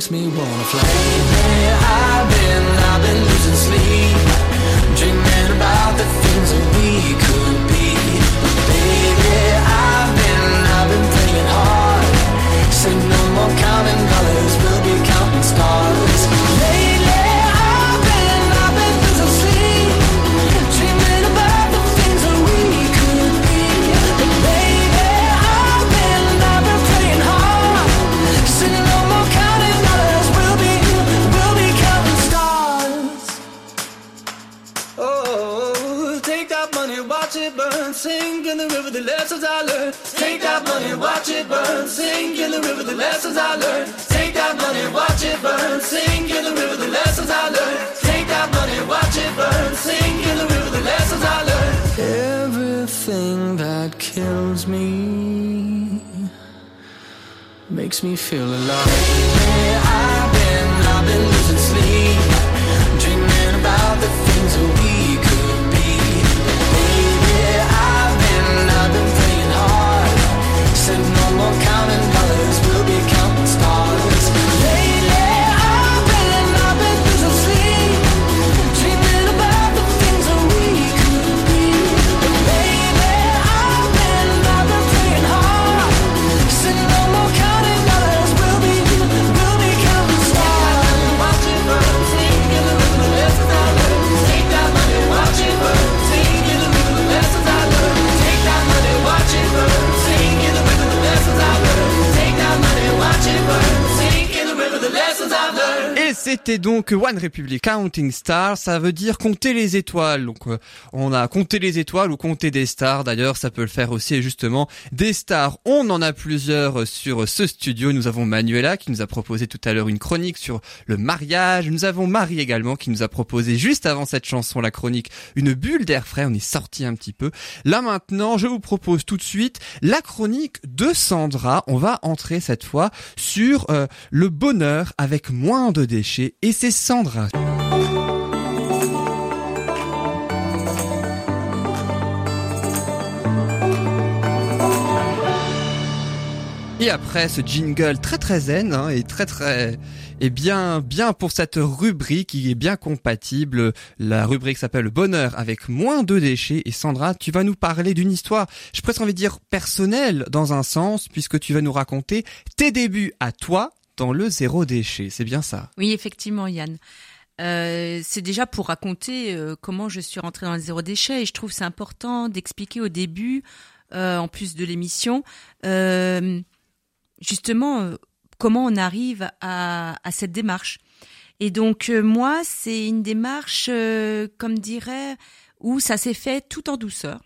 Makes me wanna fly. Lately, I've been, I've been losing sleep, dreaming about the things that we could be. Baby, I've been, I've been praying hard. Say no more counting dollars, we'll be counting stars. Makes me feel alive. Hey, I've been, I've been losing sleep, C'était donc One Republic Counting Stars, ça veut dire compter les étoiles. Donc euh, on a compté les étoiles ou compter des stars. D'ailleurs, ça peut le faire aussi justement des stars. On en a plusieurs sur ce studio. Nous avons Manuela qui nous a proposé tout à l'heure une chronique sur le mariage. Nous avons Marie également qui nous a proposé juste avant cette chanson la chronique une bulle d'air frais. On est sorti un petit peu. Là maintenant, je vous propose tout de suite la chronique de Sandra. On va entrer cette fois sur euh, le bonheur avec moins de déchets et c'est Sandra. Et après ce jingle très très zen hein, et très très et bien bien pour cette rubrique qui est bien compatible, la rubrique s'appelle Bonheur avec moins de déchets et Sandra, tu vas nous parler d'une histoire, je presque envie de dire personnelle dans un sens puisque tu vas nous raconter tes débuts à toi dans le zéro déchet, c'est bien ça? Oui, effectivement Yann. Euh, c'est déjà pour raconter euh, comment je suis rentrée dans le zéro déchet et je trouve c'est important d'expliquer au début, euh, en plus de l'émission, euh, justement euh, comment on arrive à, à cette démarche. Et donc euh, moi, c'est une démarche, comme dirait, où ça s'est fait tout en douceur,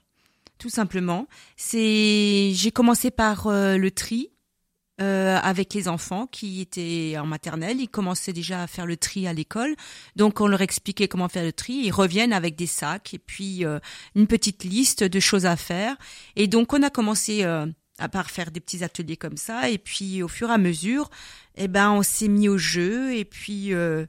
tout simplement. C'est, j'ai commencé par le tri. Avec les enfants qui étaient en maternelle, ils commençaient déjà à faire le tri à l'école, donc on leur expliquait comment faire le tri. Ils reviennent avec des sacs et puis une petite liste de choses à faire. Et donc on a commencé à part faire des petits ateliers comme ça. Et puis au fur et à mesure, eh ben on s'est mis au jeu. Et puis euh,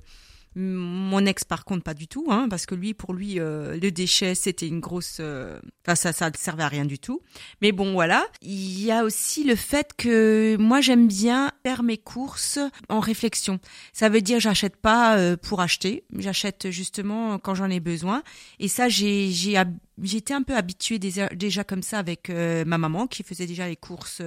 mon ex par contre pas du tout, hein, parce que lui pour lui euh, le déchet c'était une grosse, euh, enfin ça ça ne servait à rien du tout. Mais bon voilà, il y a aussi le fait que moi j'aime bien faire mes courses en réflexion. Ça veut dire j'achète pas euh, pour acheter, j'achète justement quand j'en ai besoin. Et ça j'ai j'ai j'étais un peu habituée déjà, déjà comme ça avec ma maman qui faisait déjà les courses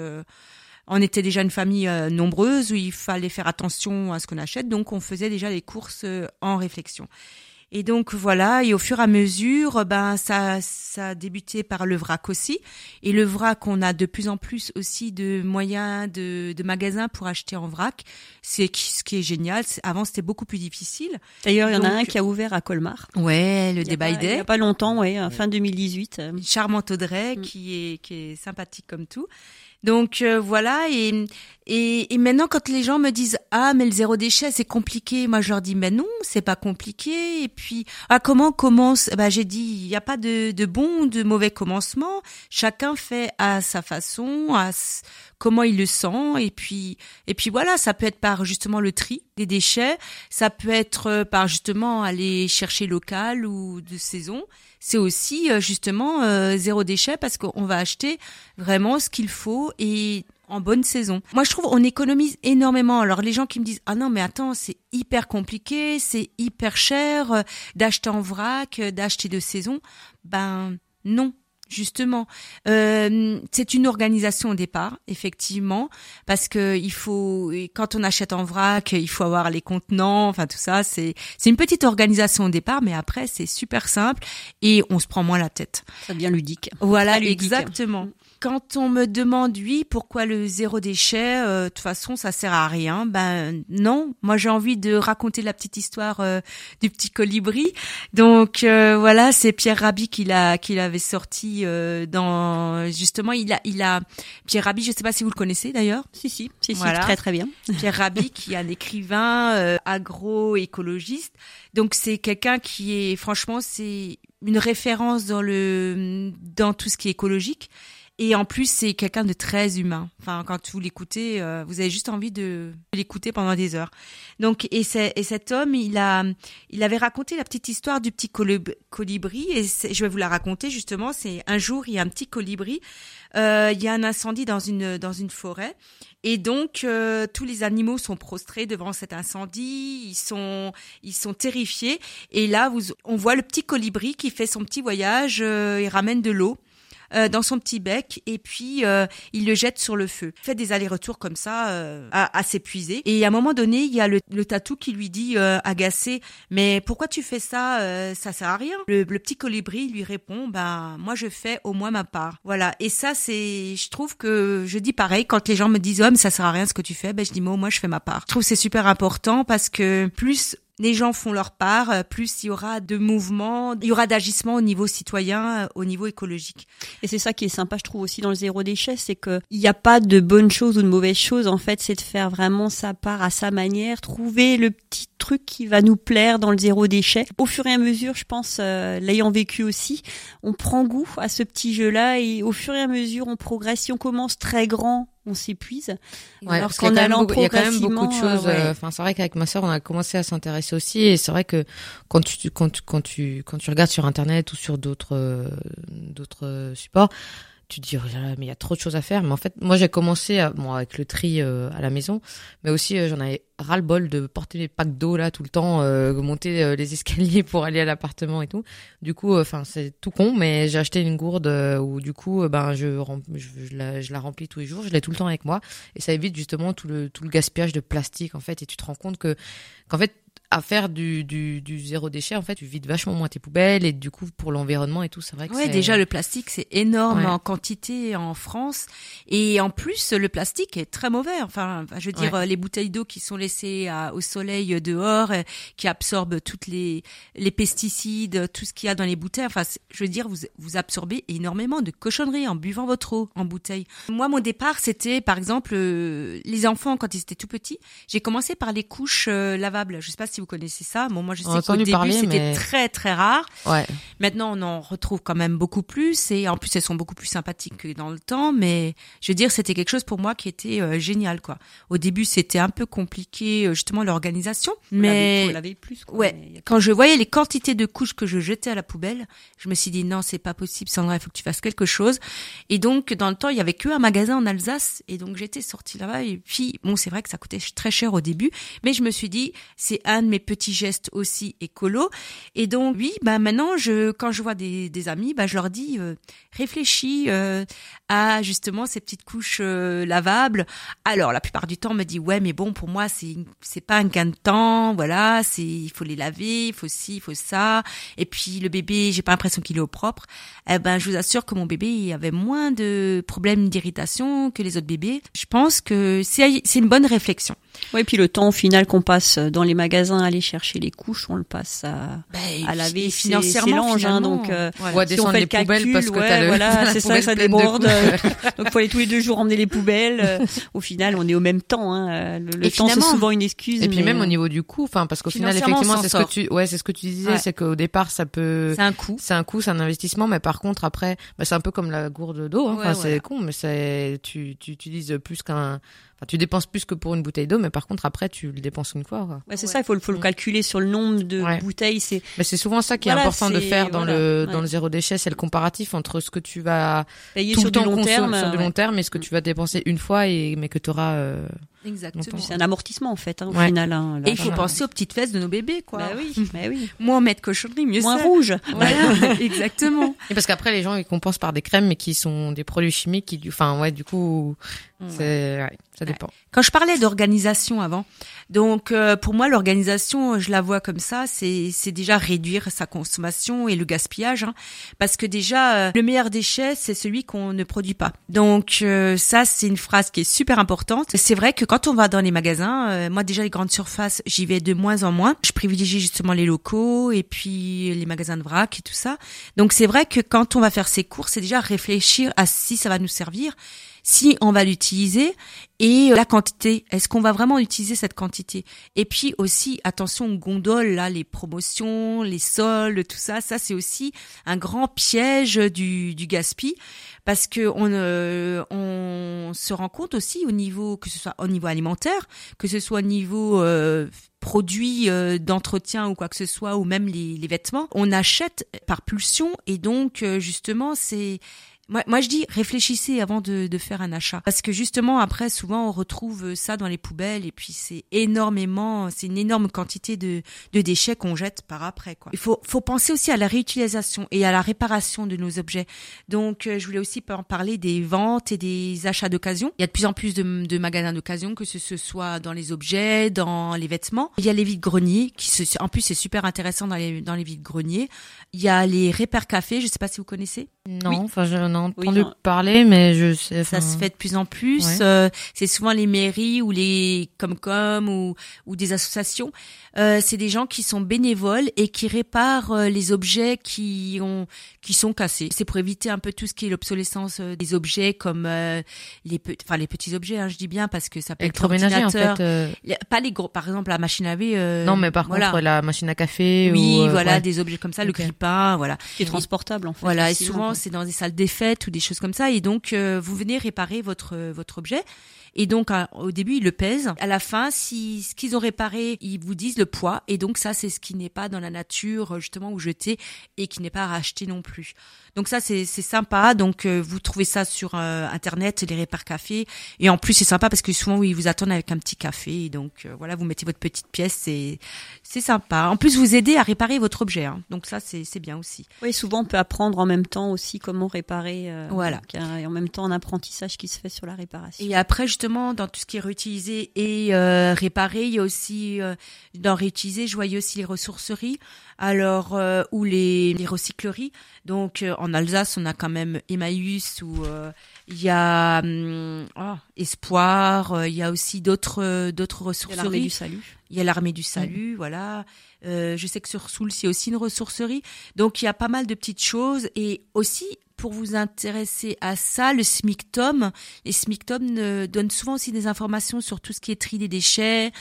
on était déjà une famille euh, nombreuse où il fallait faire attention à ce qu'on achète, donc on faisait déjà les courses euh, en réflexion. Et donc voilà, et au fur et à mesure, ben ça, ça a débuté par le vrac aussi. Et le vrac, on a de plus en plus aussi de moyens de, de magasins pour acheter en vrac. C'est ce qui est génial. Avant, c'était beaucoup plus difficile. D'ailleurs, il y en a un qui a ouvert à Colmar. Ouais, le débat Il y a pas longtemps, ouais, fin 2018. Une charmante Audrey mm. qui est qui est sympathique comme tout. Donc euh, voilà et, et, et maintenant quand les gens me disent ah mais le zéro déchet c'est compliqué moi je leur dis mais non c'est pas compliqué et puis ah comment commence? Bah j'ai dit il n'y a pas de, de bon ou de mauvais commencement. Chacun fait à sa façon à comment il le sent et puis et puis voilà ça peut être par justement le tri des déchets. Ça peut être par justement aller chercher local ou de saison c'est aussi euh, justement euh, zéro déchet parce qu'on va acheter vraiment ce qu'il faut et en bonne saison. Moi, je trouve on économise énormément. Alors les gens qui me disent ah non mais attends c'est hyper compliqué, c'est hyper cher euh, d'acheter en vrac, d'acheter de saison. Ben non, justement. Euh, c'est une organisation au départ, effectivement, parce que il faut, quand on achète en vrac, il faut avoir les contenants, enfin tout ça. C'est c'est une petite organisation au départ, mais après c'est super simple et on se prend moins la tête. Ça devient ludique. Voilà, exactement. Quand on me demande oui, pourquoi le zéro déchet, euh, de toute façon ça sert à rien. Ben non, moi j'ai envie de raconter la petite histoire euh, du petit colibri. Donc euh, voilà, c'est Pierre Rabhi qui l'a qui l'avait sorti dans justement il a il a Pierre Rabhi, je sais pas si vous le connaissez d'ailleurs. Si si, si, voilà. très très bien. [laughs] Pierre Rabhi qui est un écrivain agroécologiste. Donc c'est quelqu'un qui est franchement c'est une référence dans le dans tout ce qui est écologique. Et en plus, c'est quelqu'un de très humain. Enfin, quand vous l'écoutez, euh, vous avez juste envie de l'écouter pendant des heures. Donc, et, et cet homme, il a, il avait raconté la petite histoire du petit colibri. Et je vais vous la raconter justement. C'est un jour, il y a un petit colibri. Euh, il y a un incendie dans une dans une forêt. Et donc euh, tous les animaux sont prostrés devant cet incendie, ils sont ils sont terrifiés et là vous on voit le petit colibri qui fait son petit voyage, il ramène de l'eau euh, dans son petit bec et puis euh, il le jette sur le feu. Il fait des allers-retours comme ça euh, à, à s'épuiser. Et à un moment donné, il y a le, le tatou qui lui dit euh, agacé, mais pourquoi tu fais ça euh, Ça sert à rien? Le, le petit colibri lui répond, ben moi je fais au moins ma part. Voilà. Et ça c'est, je trouve que je dis pareil quand les gens me disent mais ça sert à rien ce que tu fais, ben je dis moi moi je fais ma part. Je trouve c'est super important parce que plus les gens font leur part, euh, plus il y aura de mouvements, il y aura d'agissement au niveau citoyen, euh, au niveau écologique. Et c'est ça qui est sympa, je trouve aussi dans le zéro déchet, c'est que il n'y a pas de bonnes choses ou de mauvaises choses. En fait, c'est de faire vraiment sa part à sa manière, trouver le petit truc qui va nous plaire dans le zéro déchet. Au fur et à mesure, je pense, euh, l'ayant vécu aussi, on prend goût à ce petit jeu-là et au fur et à mesure, on progresse. Si on commence très grand, on s'épuise. Ouais, Alors qu'en même allant beaucoup- il y a quand même beaucoup de progressivement, choses. euh, ouais. euh, Enfin, c'est vrai qu'avec ma sœur, on a commencé à s'intéresser aussi, et c'est vrai que quand tu quand tu quand tu quand tu regardes sur internet ou sur d'autres euh, d'autres euh, supports, tu dis mais il y a trop de choses à faire. Mais en fait, moi j'ai commencé à, bon avec le tri euh, à la maison, mais aussi euh, j'en avais ras le bol de porter les packs d'eau là tout le temps, euh, monter euh, les [laughs] escaliers pour aller à l'appartement et tout. Du coup, euh, enfin c'est tout con, mais j'ai acheté une gourde euh, où du coup, euh, ben je la, je la remplis tous les jours, je l'ai tout le temps avec moi et ça évite justement tout le tout le gaspillage de plastique en fait. Et tu te rends compte que qu'en fait à faire du, du, du zéro déchet, en fait, tu vides vachement moins tes poubelles et du coup pour l'environnement et tout, c'est vrai que Ouais, déjà le plastique c'est énorme Ouais. en quantité en France et en plus le plastique est très mauvais. Enfin, je veux dire Ouais. les bouteilles d'eau qui sont laissées à- au soleil euh, dehors, euh, qui absorbent toutes les les pesticides, tout ce qu'il y a dans les bouteilles. Enfin, je veux dire vous vous absorbez énormément de cochonneries en buvant votre eau en bouteille. Moi, mon départ c'était par exemple euh, les enfants quand ils étaient tout petits. J'ai commencé par les couches lavables. Je sais pas si vous connaissez ça. Bon, moi je On sais qu'au début c'était mais- très très rare. Ouais. Maintenant, on en retrouve quand même beaucoup plus et en plus, elles sont beaucoup plus sympathiques que dans le temps. Mais je veux dire, c'était quelque chose pour moi qui était euh, génial, quoi. Au début, c'était un peu compliqué, euh, justement, l'organisation. Mais faut laver plus. Quoi. ouais, Mais a- quand je voyais les quantités de couches que je jetais à la poubelle, je me suis dit non, c'est pas possible, Sandra, il faut que tu fasses quelque chose. Et donc, dans le temps, il y avait que un magasin en Alsace et donc j'étais sortie là-bas et puis bon, c'est vrai que ça coûtait très cher au début, mais je me suis dit c'est un mes petits gestes aussi écolo. Et donc oui, bah maintenant, je quand je vois des, des amis, bah je leur dis euh, réfléchis euh, à justement ces petites couches euh, lavables. Alors la plupart du temps, on me dit ouais, mais bon pour moi c'est c'est pas un gain de temps, voilà, c'est il faut les laver, il faut ci, il faut ça. Et puis le bébé, j'ai pas l'impression qu'il est au propre. Eh ben je vous assure que mon bébé il avait moins de problèmes d'irritation que les autres bébés. Je pense que c'est c'est une bonne réflexion. Ouais, puis le temps au final qu'on passe dans les magasins à aller chercher les couches, on le passe à, à laver financièrement langes, hein, donc, euh, voilà. Ouais, si on descendre fait les le calcul, poubelles parce que ouais, le, voilà, [laughs] c'est ça, ça déborde. [laughs] Donc faut aller tous les deux jours emmener les poubelles. Euh, [laughs] Au final, on est au même temps. Hein. Le, le temps c'est souvent une excuse. Et puis mais, même euh, au niveau du coût, enfin parce qu'au final effectivement c'est ce que tu ouais c'est ce que tu disais, Ouais. c'est qu'au départ ça peut c'est un coût. c'est un coût, c'est un investissement, mais par contre après, bah, c'est un peu comme la gourde d'eau. Hein. Enfin, c'est con, mais c'est tu tu utilises plus qu'un, enfin tu dépenses plus que pour une bouteille d'eau, mais par contre après tu le dépenses une fois. Quoi. Ouais, c'est Ouais. ça, il faut, le- faut le Mm. calculer sur le nombre de Ouais. bouteilles. C'est Mais c'est souvent ça qui est Voilà, important de faire dans voilà, le ouais. dans le zéro déchet, c'est le comparatif entre ce que tu vas payer tout sur le du temps long consommer terme. sur du long terme et ce que tu vas dépenser une fois et mais que tu auras euh, Exactement. C'est un amortissement en fait, hein, au Ouais. final. hein, là. Et il faut penser aux petites fesses de nos bébés, quoi. Bah oui, [laughs] bah oui. Moins mettre cochonnerie, mieux Moins c'est. rouge. [laughs] Voilà, [laughs] exactement. Et parce qu'après les gens ils compensent par des crèmes mais qui sont des produits chimiques qui du- enfin ouais du coup c'est ouais, ça dépend. Quand je parlais d'organisation avant, donc euh, pour moi l'organisation, je la vois comme ça, c'est c'est déjà réduire sa consommation et le gaspillage, hein, parce que déjà euh, le meilleur déchet c'est celui qu'on ne produit pas. Donc euh, ça c'est une phrase qui est super importante. C'est vrai que quand on va dans les magasins, euh, moi déjà les grandes surfaces, j'y vais de moins en moins. Je privilégie justement les locaux et puis les magasins de vrac et tout ça. Donc c'est vrai que quand on va faire ses courses, c'est déjà réfléchir à si ça va nous servir si on va l'utiliser et euh, la quantité. Est-ce qu'on va vraiment utiliser cette quantité? Et puis aussi, attention aux gondoles, là, les promotions, les soldes, tout ça, ça c'est aussi un grand piège du, du gaspille parce que on, euh, on se rend compte aussi au niveau, que ce soit au niveau alimentaire, que ce soit au niveau euh, produits euh, d'entretien ou quoi que ce soit, ou même les, les vêtements, on achète par pulsion. Et donc euh, justement c'est moi, moi, je dis réfléchissez avant de, de, faire un achat parce que justement après souvent on retrouve ça dans les poubelles et puis c'est énormément, c'est une énorme quantité de, de déchets qu'on jette par après quoi. Il faut, faut penser aussi à la réutilisation et à la réparation de nos objets. Donc euh, je voulais aussi en parler des ventes et des achats d'occasion. Il y a de plus en plus de, de magasins d'occasion que ce, soit dans les objets, dans les vêtements. Il y a les vides greniers qui se, en plus c'est super intéressant dans les dans les vides greniers. Il y a les repères café, je sais pas si vous connaissez. Non, enfin je entendu parler, mais je sais. Ça se fait de plus en plus. Euh, c'est souvent les mairies ou les Comcom ou ou des associations. Euh, c'est des gens qui sont bénévoles et qui réparent euh, les objets qui ont qui sont cassés. C'est pour éviter un peu tout ce qui est l'obsolescence euh, des objets comme les enfin les petits objets. Hein, je dis bien parce que ça peut être en fait. Pas les gros, par exemple la machine à laver. non, mais par contre la machine à café. Oui, voilà, des objets comme ça, le grippin, voilà. Qui est transportable en fait. Voilà, et souvent c'est dans des salles des fêtes ou des choses comme ça, et donc vous venez réparer votre votre objet. Et donc, au début, ils le pèsent. À la fin, si ce qu'ils ont réparé, ils vous disent le poids. Et donc, ça, c'est ce qui n'est pas dans la nature, justement, ou jeté et qui n'est pas racheté non plus. Donc ça c'est sympa. Donc euh, vous trouvez ça sur euh, internet, les répars café. Et en plus c'est sympa parce que souvent ils vous attendent avec un petit café. Donc euh, voilà, vous mettez votre petite pièce, c'est c'est sympa. En plus vous aidez à réparer votre objet. Hein. Donc ça c'est c'est bien aussi. Oui, souvent on peut apprendre en même temps aussi comment réparer. voilà. et en même temps un apprentissage qui se fait sur la réparation. Et après justement dans tout ce qui est réutilisé et réparé, il y a aussi dans réutiliser, je voyais aussi les ressourceries alors euh, ou les, les recycleries. Donc euh, en Alsace, on a quand même Emmaüs où euh, il y a hum, oh, Espoir, il y a aussi d'autres d'autres ressourceries. L'armée du salut. Il y a l'armée du salut, voilà. je sais que sur Soul, c'est aussi une ressourcerie. Donc il y a pas mal de petites choses et aussi pour vous intéresser à ça, le SMICTOM, les SMICTOM donnent souvent aussi des informations sur tout ce qui est tri des déchets,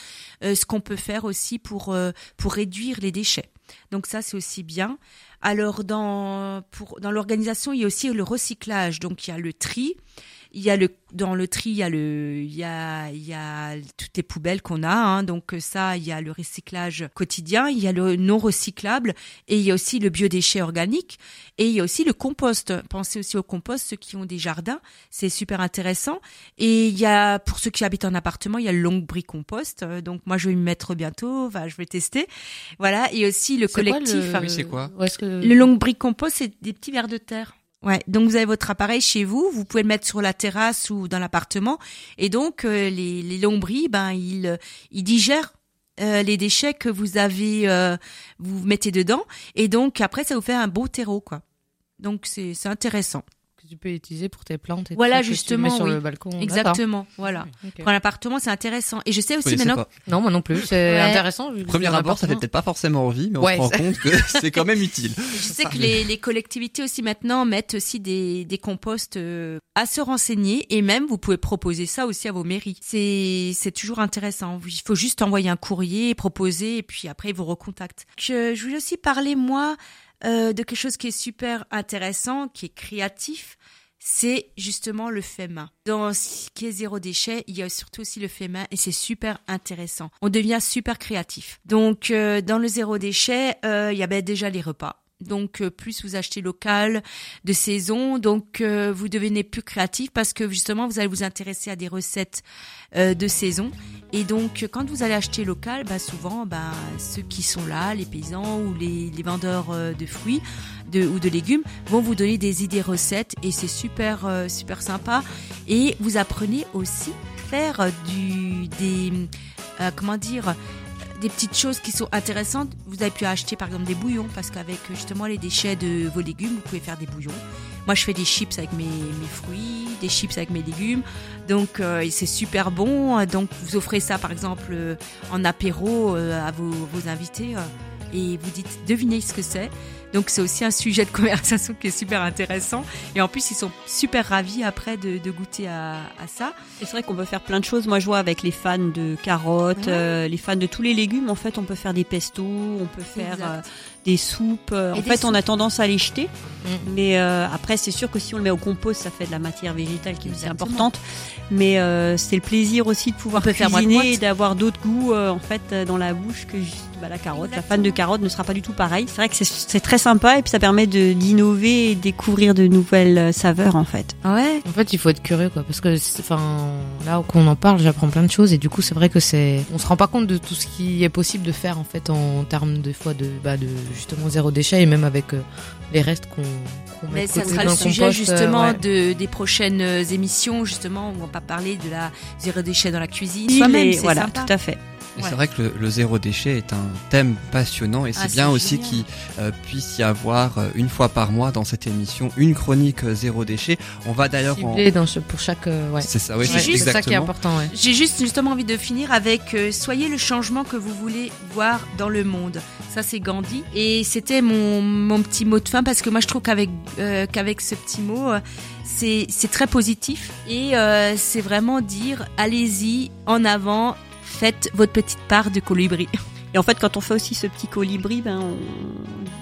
ce qu'on peut faire aussi pour pour réduire les déchets. Donc ça, c'est aussi bien. Alors dans pour dans l'organisation, il y a aussi le recyclage. Donc il y a le tri, il y a le dans le tri, il y a le, il y a, il y a toutes les poubelles qu'on a. Hein, donc ça, il y a le recyclage quotidien, il y a le non recyclable et il y a aussi le biodéchet organique et il y a aussi le compost. Pensez aussi au compost, ceux qui ont des jardins, c'est super intéressant. Et il y a pour ceux qui habitent en appartement, il y a le long brie compost. Donc moi, je vais me mettre bientôt. Enfin, je vais tester. Voilà. Et aussi le collectif. le... Oui, c'est quoi Le long brie compost, c'est des petits vers de terre. Ouais, donc vous avez votre appareil chez vous, vous pouvez le mettre sur la terrasse ou dans l'appartement, et donc euh, les, les lombris, ben ils, ils digèrent euh, les déchets que vous avez, euh, vous mettez dedans, et donc après ça vous fait un beau terreau quoi. Donc c'est c'est intéressant tu peux utiliser pour tes plantes et voilà tout justement sur oui. le balcon exactement voilà. Okay. pour l'appartement c'est intéressant. Et je sais aussi maintenant pas. non moi non plus c'est ouais. intéressant premier abord ça fait peut-être pas forcément envie mais on ouais, se rend compte que [laughs] c'est quand même utile. Je sais que les, les, collectivités aussi maintenant mettent aussi des, des composts euh, à se renseigner. Et même vous pouvez proposer ça aussi à vos mairies. C'est c'est toujours intéressant. Il faut juste envoyer un courrier proposer et puis après ils vous recontactent. Je, je voulais aussi parler moi euh, de quelque chose qui est super intéressant, qui est créatif, c'est justement le fait main. Dans ce qui est zéro déchet, il y a surtout aussi le fait main et c'est super intéressant. On devient super créatif. Donc euh, dans le zéro déchet, euh, il y a ben, déjà les repas. Donc euh, plus vous achetez local, de saison, donc euh, vous devenez plus créatif parce que justement vous allez vous intéresser à des recettes euh, de saison. Et donc quand vous allez acheter local, bah, souvent bah, ceux qui sont là, les paysans ou les, les vendeurs de fruits de, ou de légumes vont vous donner des idées recettes et c'est super super sympa. Et vous apprenez aussi faire du des comment dire des petites choses qui sont intéressantes. Vous avez pu acheter par exemple des bouillons parce qu'avec justement les déchets de vos légumes, vous pouvez faire des bouillons. Moi, je fais des chips avec mes, fruits, des chips avec mes légumes. Donc, euh, c'est super bon. Donc, vous offrez ça par exemple euh, en apéro euh, à vos, invités euh, et vous dites devinez ce que c'est. Donc c'est aussi un sujet de conversation qui est super intéressant. Et en plus, ils sont super ravis après de, de goûter à, à ça. C'est vrai qu'on peut faire plein de choses. Moi, je vois avec les fans de carottes, ouais. euh, les fans de tous les légumes. En fait, on peut faire des pestos, on peut faire euh, des soupes. Euh, Et en des fait, on a tendance à les jeter. Mm. Mais euh, après, c'est sûr que si on le met au compost, ça fait de la matière végétale qui est importante. Mais euh, c'est le plaisir aussi de pouvoir cuisiner et d'avoir d'autres goûts euh, en fait dans la bouche que juste bah, la carotte. La fan de carotte ne sera pas du tout pareil. C'est vrai que c'est- très sympa et puis ça permet de d'innover et découvrir de nouvelles saveurs en fait. Ouais. En fait, il faut être curieux, quoi, parce que, c'est- enfin, là qu'on en parle, j'apprends plein de choses, et du coup, c'est vrai que c'est, on se rend pas compte de tout ce qui est possible de faire, en fait, en termes de fois de, bah, de justement zéro déchet, et même avec euh, les restes qu'on, qu'on met ça sera le sujet compost, euh, justement ouais. de, des prochaines euh, émissions justement où on va parler de la zéro déchet dans la cuisine. Soi-même, voilà, sympa. tout à fait. Ouais. C'est vrai que le, le zéro déchet est un thème passionnant et c'est Ah, bien c'est aussi génial. qu'il euh, puisse y avoir euh, une fois par mois dans cette émission une chronique euh, zéro déchet. On va d'ailleurs en... Dans ce, pour chaque, euh, ouais. C'est ça, oui, c'est ça qui est important, ouais. J'ai juste justement envie de finir avec euh, soyez le changement que vous voulez voir dans le monde. Ça c'est Gandhi et c'était mon, mon petit mot de fin parce que moi je trouve qu'avec euh, qu'avec ce petit mot euh, c'est c'est très positif et euh, c'est vraiment dire allez-y en avant faites votre petite part de colibri. [laughs] Et en fait, quand on fait aussi ce petit colibri, ben, on-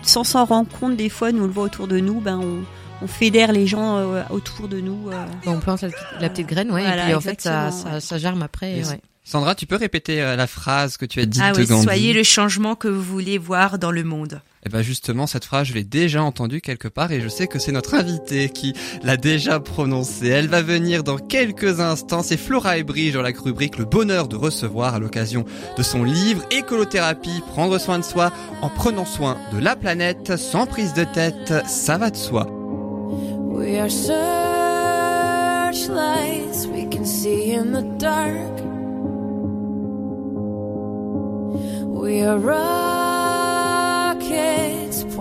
sans s'en rendre compte, des fois, nous on le voit autour de nous, ben, on, on fédère les gens euh, autour de nous. euh. On plante la, petite- la petite graine, ouais, Voilà, et puis en fait, ça, ça, ça germe après, Yes. ouais. Sandra, tu peux répéter euh, la phrase que tu as dite Ah de oui, Gandhi soyez le changement que vous voulez voir dans le monde. Et ben justement, cette phrase, je l'ai déjà entendue quelque part et je sais que c'est notre invitée qui l'a déjà prononcée. Elle va venir dans quelques instants. C'est Flora Ebridge dans la rubrique Le bonheur de recevoir à l'occasion de son livre Écolothérapie, prendre soin de soi en prenant soin de la planète sans prise de tête. Ça va de soi. We are we can see in the dark. We are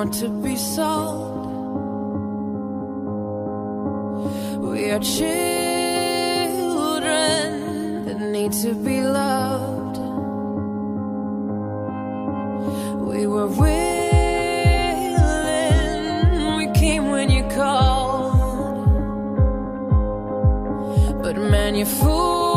Want to be solved. We are children that need to be loved. We were willing, we came when you called. But man, you fooled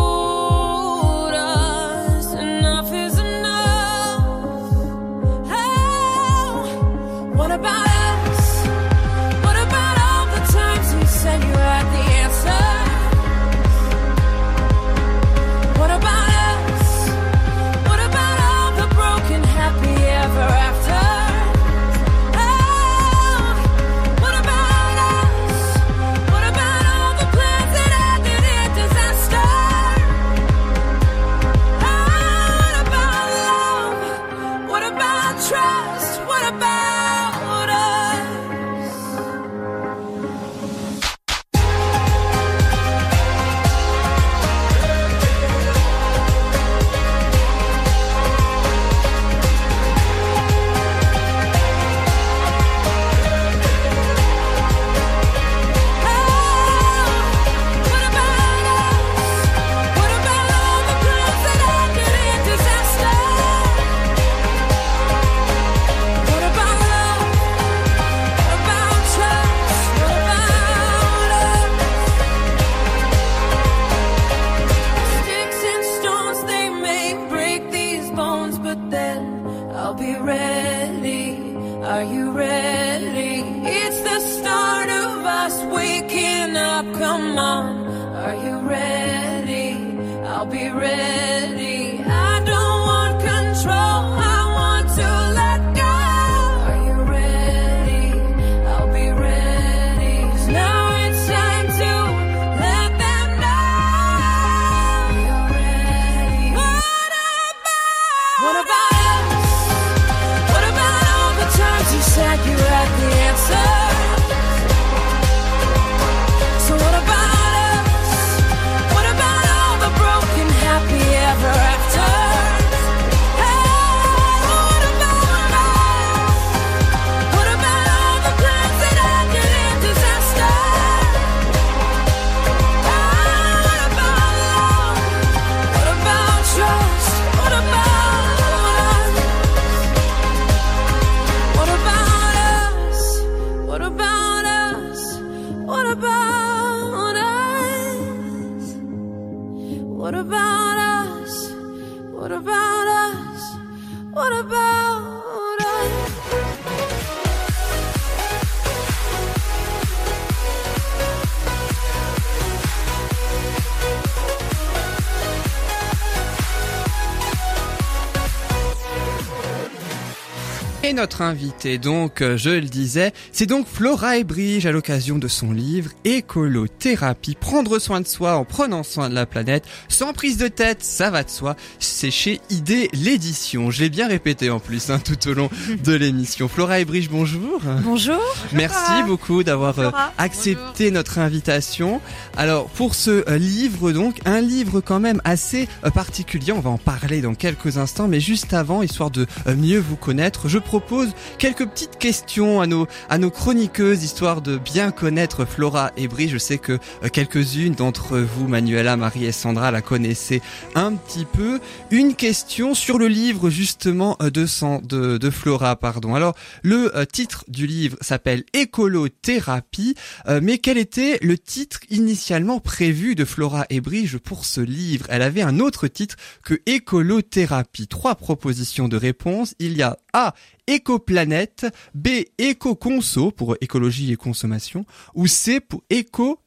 notre invité, donc, euh, je le disais, c'est donc Flora Ebrige à l'occasion de son livre Écolothérapie, prendre soin de soi en prenant soin de la planète, sans prise de tête, ça va de soi. C'est chez ID l'édition. Je l'ai bien répété en plus hein, tout au long [laughs] de l'émission. Flora Ebrige, bonjour. Bonjour. Merci beaucoup d'avoir euh, accepté notre invitation. Alors pour ce euh, livre donc, un livre quand même assez particulier, on va en parler dans quelques instants, mais juste avant, histoire de mieux vous connaître, je propose quelques petites questions à nos à nos chroniqueuses, histoire de bien connaître Flora et Brie. Je sais que euh, quelques-unes d'entre vous, Manuela, Marie et Sandra, la connaissaient un petit peu. Une question sur le livre justement euh, de, de, de Flora, pardon. Alors le euh, titre du livre s'appelle Écolothérapie, mais quel était le titre initialement prévu de Flora Ebrige pour ce livre? Elle avait un autre titre que Écolothérapie. Trois propositions de réponse. Il y a A. Écoplanète, B. Éco-conso pour écologie et consommation, ou C pour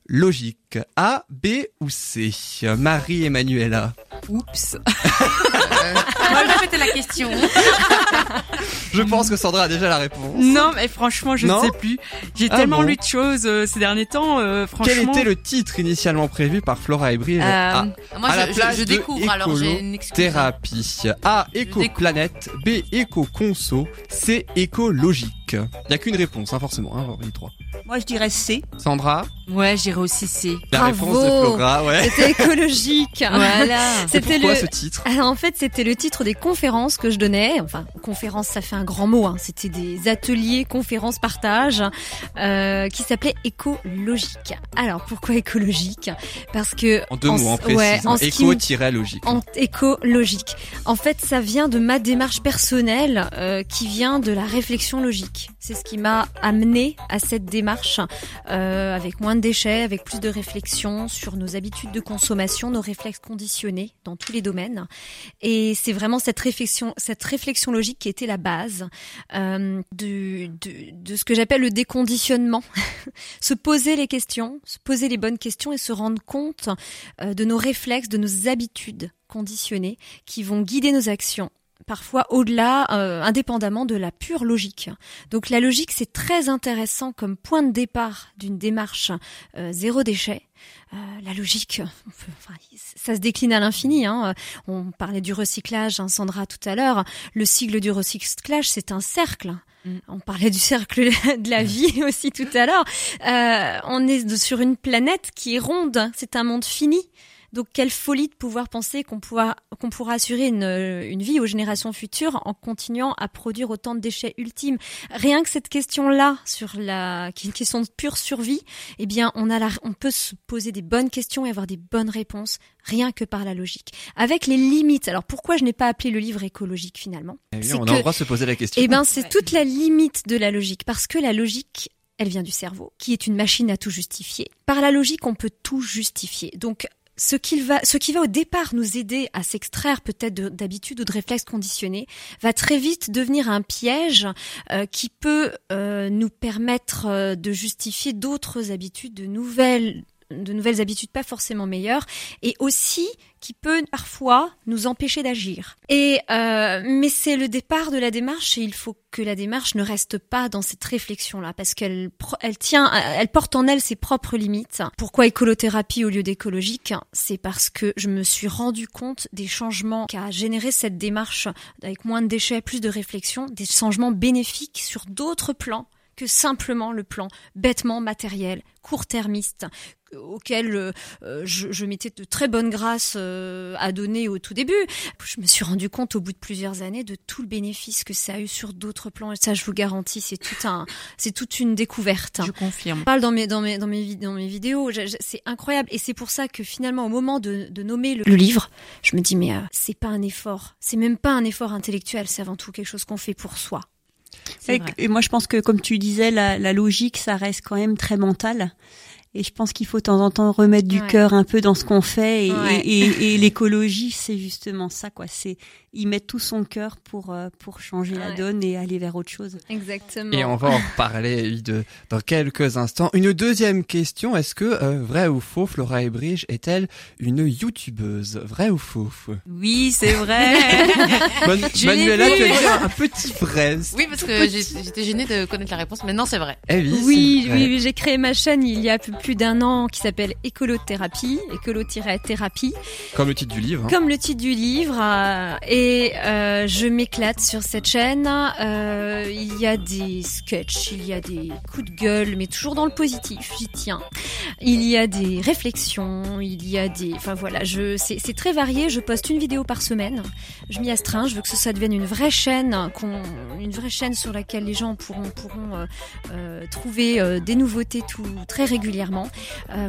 écologique. A, B ou C? Marie Emmanuela. Oups. Moi, je répétais la question. Je pense que Sandra a déjà la réponse. Non, mais franchement, je ne sais plus. J'ai Ah tellement bon lu de choses euh, ces derniers temps. euh, franchement. Quel était le titre initialement prévu par Flora Ebrige Euh, A. Moi, à la je, de découvre, alors j'ai une excuse. Thérapie. A. Éco-planète. B. Éco-conso. C. Écologique. Il n'y a qu'une réponse, hein, forcément. Hein, les trois. Moi, je dirais C. Sandra Ouais, j'irai aussi C. La Bravo. réponse de Flora, ouais. C'était écologique. [laughs] Voilà. C'était pourquoi le. ce titre? Alors, en fait, c'était le titre des conférences que je donnais. Enfin, conférence, ça fait un grand mot. Hein. C'était des ateliers, conférences, partage, euh, qui s'appelaient écologique. Alors, pourquoi écologique Parce que En deux mots, en précis. ouais, en qui me- Éco-logique. en écologique. En fait, ça vient de ma démarche personnelle euh, qui vient de la réflexion logique. C'est ce qui m'a amené à cette démarche euh, avec moins de déchets, avec plus de réflexion sur nos habitudes de consommation, nos réflexes conditionnés dans tous les domaines. Et c'est vraiment cette réflexion, cette réflexion logique qui était la base euh, de, ce que j'appelle le déconditionnement. [laughs] se poser les questions, se poser les bonnes questions et se rendre compte euh, de nos réflexes, de nos habitudes conditionnées qui vont guider nos actions parfois au-delà, euh, indépendamment de la pure logique. Donc la logique, c'est très intéressant comme point de départ d'une démarche euh, zéro déchet. Euh, la logique, on [laughs] peut- enfin, ça se décline à l'infini. Hein. On parlait du recyclage, hein, Sandra, tout à l'heure. Le cycle du recyclage, c'est un cercle. Mm. On parlait du cercle [laughs] de la vie aussi tout à l'heure. Euh, on est sur une planète qui est ronde. C'est un monde fini. Donc quelle folie de pouvoir penser qu'on pourra, qu'on pourra assurer une, une vie aux générations futures en continuant à produire autant de déchets ultimes. Rien que cette question-là, sur la, qui est une question de pure survie, eh bien, on a la, on peut se poser des bonnes questions et avoir des bonnes réponses, rien que par la logique. Avec les limites. Alors pourquoi je n'ai pas appelé le livre écologique finalement? Eh bien, on a le droit de se poser la question. Eh ben, c'est Ouais. toute la limite de la logique, parce que la logique, elle vient du cerveau, qui est une machine à tout justifier. Par la logique, on peut tout justifier. Donc, ce qui va, ce qui va au départ nous aider à s'extraire peut-être de- d'habitudes ou de réflexes conditionnés, va très vite devenir un piège euh, qui peut euh, nous permettre euh, de justifier d'autres habitudes, de nouvelles de nouvelles habitudes pas forcément meilleures et aussi qui peut parfois nous empêcher d'agir. Et euh, mais c'est le départ de la démarche et il faut que la démarche ne reste pas dans cette réflexion là parce qu'elle elle tient elle porte en elle ses propres limites. Pourquoi écolothérapie au lieu d'écologique? C'est parce que je me suis rendu compte des changements qu'a généré cette démarche avec moins de déchets, plus de réflexion, des changements bénéfiques sur d'autres plans que simplement le plan bêtement matériel, court-termiste, auquel euh, euh, je, je mettais de très bonnes grâces euh, à donner au tout début. Je me suis rendu compte au bout de plusieurs années de tout le bénéfice que ça a eu sur d'autres plans. Et ça, je vous garantis, c'est tout un, c'est toute une découverte. Je confirme. Je parle dans mes dans mes dans mes vid- dans mes vidéos, c'est incroyable et c'est pour ça que finalement au moment de, de nommer le, le livre, je me dis mais euh, c'est pas un effort, c'est même pas un effort intellectuel, c'est avant tout quelque chose qu'on fait pour soi. Et, moi, je pense que, comme tu disais, la, la logique, ça reste quand même très mental. Et je pense qu'il faut de temps en temps remettre du Ouais. cœur un peu dans ce qu'on fait. Et, Ouais. et, et- et l'écologie, c'est justement ça, quoi. C'est y mettre tout son cœur pour euh, pour changer la donne et aller vers autre chose. Exactement. Et on va en reparler de, dans quelques instants. Une deuxième question, est-ce que, euh, vrai ou faux, Flora Ebridge est-elle une youtubeuse? Vrai ou faux? Oui, c'est vrai. [laughs] Je Manuela, tu as dit un, petit vrai. Oui, parce que j'étais gênée de connaître la réponse. Maintenant, c'est vrai. Eh oui, Oui, c'est oui, vrai. oui, j'ai créé ma chaîne il y a plus d'un an qui s'appelle Écolothérapie, écolo-thérapie, Comme le titre du livre. hein. comme le titre du livre. euh, et euh, je m'éclate sur cette chaîne. Euh, il y a des sketchs, il y a des coups de gueule, mais toujours dans le positif, j'y tiens. Il y a des réflexions, il y a des... Enfin voilà, c'est très varié, je poste une vidéo par semaine. Je m'y astreins, je veux que ça devienne une vraie chaîne, une vraie chaîne sur laquelle les gens pourront, euh, trouver des nouveautés très régulièrement,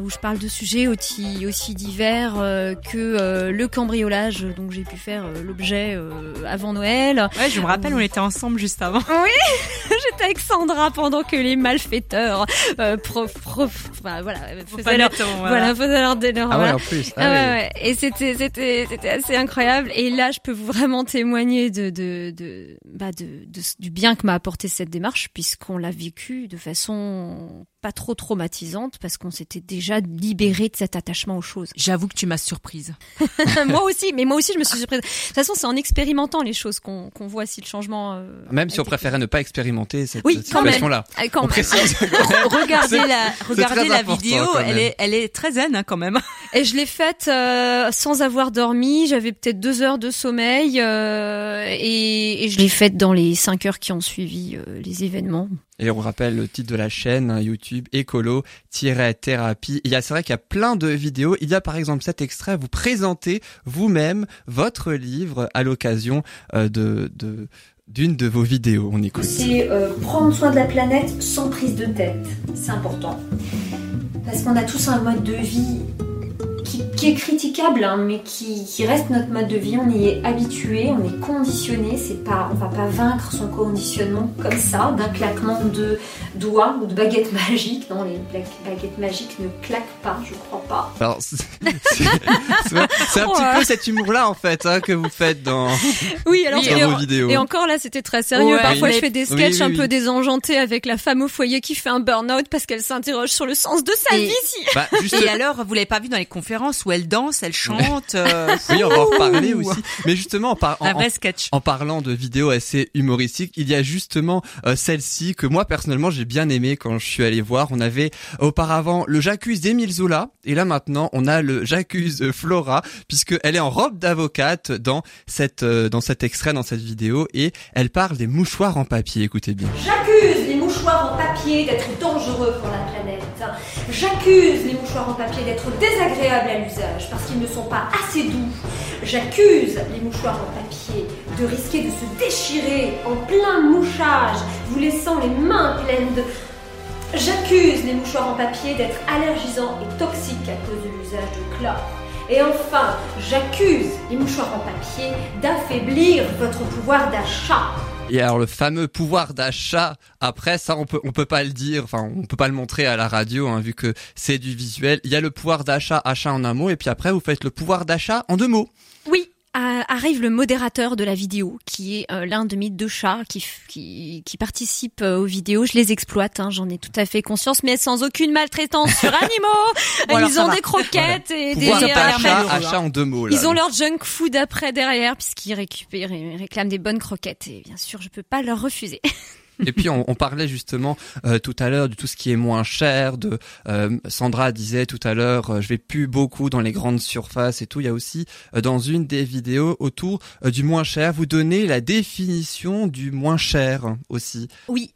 où je parle de sujets aussi, aussi divers que le cambriolage dont j'ai pu faire euh, euh, avant Noël. Ouais, je me rappelle, on était ensemble juste avant. [laughs] [laughs] J'étais avec Sandra pendant que les malfaiteurs, euh, prof, prof, enfin, voilà, Faut pas faisaient leur, mettre en- voilà, faisaient leur, leur Ah ouais, voilà. en plus. Ah ouais, oui. ouais. Et c'était, c'était, c'était assez incroyable. Et là, je peux vous vraiment témoigner de, de, de, bah de, de- du bien que m'a apporté cette démarche, puisqu'on l'a vécu de façon pas trop traumatisante, parce qu'on s'était déjà libéré de cet attachement aux choses. J'avoue que tu m'as surprise. [laughs] moi aussi, mais moi aussi, je me suis surprise. De toute façon, c'est en expérimentant les choses qu'on, voit si le changement. euh, Même si on préférait ne pas expérimenter cette, Oui, cette situation-là. Ah, quand On même. regardez la, regardez vidéo, elle est, elle est très zen hein, quand même. [laughs] Et je l'ai faite euh, sans avoir dormi. J'avais peut-être deux heures de sommeil euh, et, et je l'ai faite dans les cinq heures qui ont suivi les événements. Et on rappelle le titre de la chaîne hein, YouTube écolo-thérapie. Il y a, c'est vrai qu'il y a plein de vidéos. Il y a par exemple cet extrait. Vous présentez vous-même votre livre à l'occasion euh, de, de d'une de vos vidéos. On écoute. C'est euh, prendre soin de la planète sans prise de tête. C'est important. Parce qu'on a tous un mode de vie qui, qui est critiquable, hein, mais qui, qui reste notre mode de vie. On y est habitué, on est conditionné. C'est pas, on va pas vaincre son conditionnement comme ça, d'un claquement de doigts ou de baguette magique. Non, les baguettes magiques ne claquent pas, je crois pas. Alors, c'est c'est- c'est- c'est un petit Ouais. peu cet humour-là en fait hein, que vous faites dans, Oui, alors dans et, vos en- vidéos. et encore là, c'était très sérieux. Ouais, Parfois, mais- je fais des Oui, sketchs oui, un oui. peu désenjantés avec la femme au foyer qui fait un burn-out parce qu'elle s'interroge sur le sens de sa Et- vie. Si. Bah, juste, Et alors, vous l'avez pas vu dans les conférences? Où elle danse, elle chante. euh, [laughs] oui, on va en reparler aussi. Mais justement, en, par- en- Un en- vrai sketch. En parlant de vidéos assez humoristiques, il y a justement euh, celle-ci que moi personnellement j'ai bien aimé quand je suis allé voir. On avait auparavant le J'accuse d'Émile Zola et là maintenant on a le J'accuse Flora puisque elle est en robe d'avocate dans cette euh, dans cet extrait dans cette vidéo et elle parle des mouchoirs en papier. Écoutez bien. J'accuse les mouchoirs en papier d'être dangereux pour la planète. J'accuse les mouchoirs en papier d'être désagréables à l'usage parce qu'ils ne sont pas assez doux. J'accuse les mouchoirs en papier de risquer de se déchirer en plein mouchage, vous laissant les mains pleines de... J'accuse les mouchoirs en papier d'être allergisants et toxiques à cause de l'usage de chlore. Et enfin, j'accuse les mouchoirs en papier d'affaiblir votre pouvoir d'achat. Et alors le fameux pouvoir d'achat, après ça on peut on peut pas le dire, enfin on peut pas le montrer à la radio hein, vu que c'est du visuel. Il y a le pouvoir d'achat, achat en un mot, et puis après vous faites le pouvoir d'achat en deux mots. Oui. Euh, arrive le modérateur de la vidéo, qui est euh, l'un de mes deux chats qui, qui, qui participe euh, aux vidéos. Je les exploite, hein, j'en ai tout à fait conscience, mais sans aucune maltraitance sur [laughs] animaux. Bon, Ils ont des croquettes et des... Pouvoir ça a l'air d'achat, malheureux, achat en deux mots. Là. Ils ont leur junk food après derrière, puisqu'ils récupèrent, ils réclament des bonnes croquettes. Et bien sûr, je peux pas leur refuser. [laughs] Et puis on, on parlait justement euh, tout à l'heure de tout ce qui est moins cher. De euh, Sandra disait tout à l'heure, euh, je vais plus beaucoup dans les grandes surfaces et tout. Il y a aussi euh, dans une des vidéos autour euh, du moins cher, vous donnez la définition du moins cher aussi. Oui.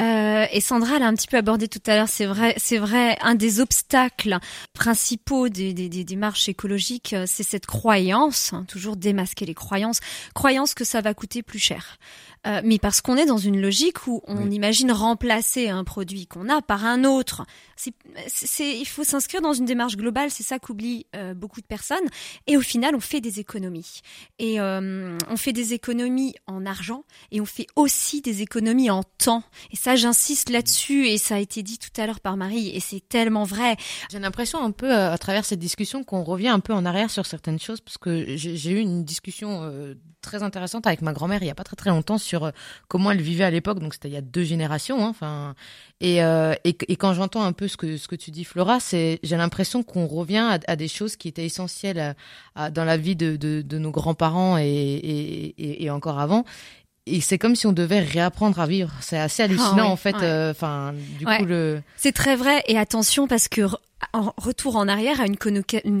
Euh, et Sandra l'a un petit peu abordé tout à l'heure. C'est vrai, c'est vrai. Un des obstacles principaux des, des, des démarches écologiques, euh, c'est cette croyance, hein, toujours démasquer les croyances, croyance que ça va coûter plus cher. Euh, mais parce qu'on est dans une logique où on Oui. imagine remplacer un produit qu'on a par un autre. C'est, c'est, il faut s'inscrire dans une démarche globale. C'est ça qu'oublient euh, beaucoup de personnes. Et au final, on fait des économies. Et euh, on fait des économies en argent et on fait aussi des économies en temps. Et ça, j'insiste là-dessus, et ça a été dit tout à l'heure par Marie, et c'est tellement vrai. J'ai l'impression un peu euh, à travers cette discussion qu'on revient un peu en arrière sur certaines choses parce que j'ai j'ai eu une discussion euh, très intéressante avec ma grand-mère il y a pas très très longtemps sur euh, comment elle vivait à l'époque donc c'était il y a deux générations hein, et, euh, et et quand j'entends un peu ce que ce que tu dis Flora c'est j'ai l'impression qu'on revient à, à des choses qui étaient essentielles à- à- dans la vie de de, de nos grands-parents et, et et encore avant et c'est comme si on devait réapprendre à vivre c'est assez hallucinant Ah ouais, en fait ouais. euh, enfin du Ouais. coup le C'est très vrai, et attention parce que en retour en arrière a une,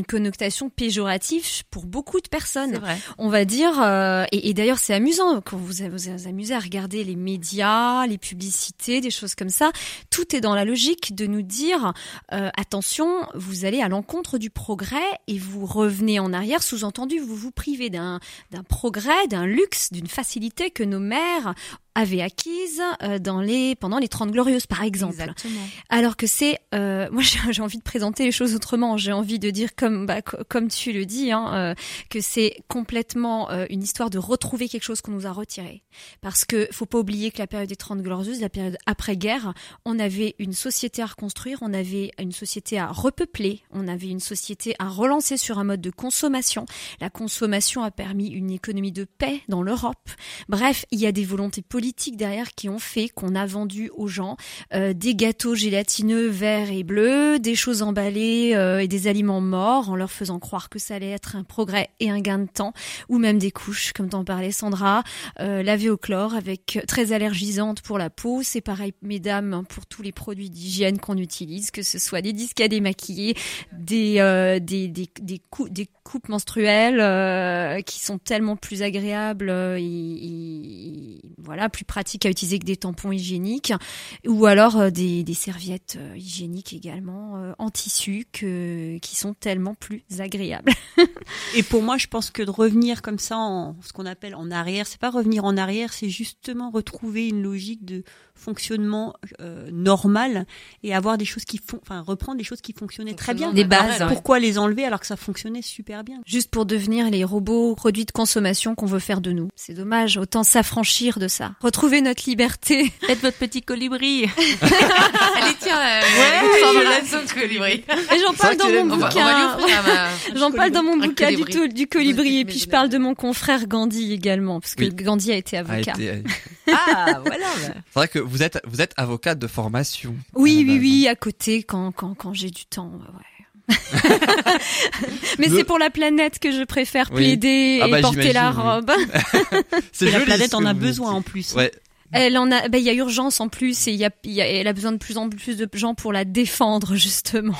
connotation péjorative pour beaucoup de personnes. Vrai. On va dire, euh, et, et d'ailleurs c'est amusant quand vous vous amusez à regarder les médias, les publicités, des choses comme ça. Tout est dans la logique de nous dire euh, attention, vous allez à l'encontre du progrès et vous revenez en arrière. Sous-entendu, vous vous privez d'un d'un progrès, d'un luxe, d'une facilité que nos mères avaient acquise euh, dans les pendant les Trente glorieuses par exemple. Exactement. Alors que c'est, euh, [laughs] moi j'ai envie de présenter les choses autrement. J'ai envie de dire comme bah, co- comme tu le dis, hein, euh, que c'est complètement une histoire de retrouver quelque chose qu'on nous a retiré. Parce que faut pas oublier que la période des Trente glorieuses, la période après-guerre, on avait une société à reconstruire, on avait une société à repeupler, on avait une société à relancer sur un mode de consommation. La consommation a permis une économie de paix dans l'Europe. Bref, il y a des volontés politiques derrière qui ont fait qu'on a vendu aux gens euh, des gâteaux gélatineux verts et bleus, des choses emballées euh, et des aliments morts en leur faisant croire que ça allait être un progrès et un gain de temps, ou même des couches, comme t'en parlais Sandra, euh, lavées au chlore avec très allergisantes pour la peau. C'est pareil, mesdames, hein, pour tous les produits d'hygiène qu'on utilise, que ce soit des disques à démaquiller, des euh, des des des, cou- des coupes menstruelles euh, qui sont tellement plus agréables euh, et, et- voilà plus pratiques à utiliser que des tampons hygiéniques ou alors euh, des, des serviettes euh, hygiéniques également euh, en tissu que, qui sont tellement plus agréables. [laughs] Et pour moi, je pense que de revenir comme ça en ce qu'on appelle en arrière, c'est pas revenir en arrière, c'est justement retrouver une logique de fonctionnement euh, normal et avoir des choses qui font, enfin reprendre des choses qui fonctionnaient très bien. Des bases, ouais. Pourquoi les enlever alors que ça fonctionnait super bien? Juste pour devenir les robots produits de consommation qu'on veut faire de nous. C'est dommage, autant s'affranchir de ça. Retrouver notre liberté. [laughs] Faites votre petit colibri. [laughs] Allez, tiens, euh, je l'aime, ce colibri. Et j'en parle dans mon bouquin. J'en parle dans mon bouquin du, colibri. to- du colibri et puis je parle de mon confrère Gandhi également parce que Oui. Gandhi a été a avocat. été- euh, Ah, voilà. C'est vrai que vous êtes vous êtes avocate de formation. Oui, la oui, base. oui, à côté quand quand quand j'ai du temps. Ouais. [laughs] Mais Le- c'est pour la planète que je préfère Oui. plaider Ah et bah, porter la oui. robe. [laughs] La joli planète en a besoin dites. en plus. Ouais. Elle en a, ben il y a urgence en plus et il y a, y a- elle a besoin de plus en plus de gens pour la défendre [laughs] justement.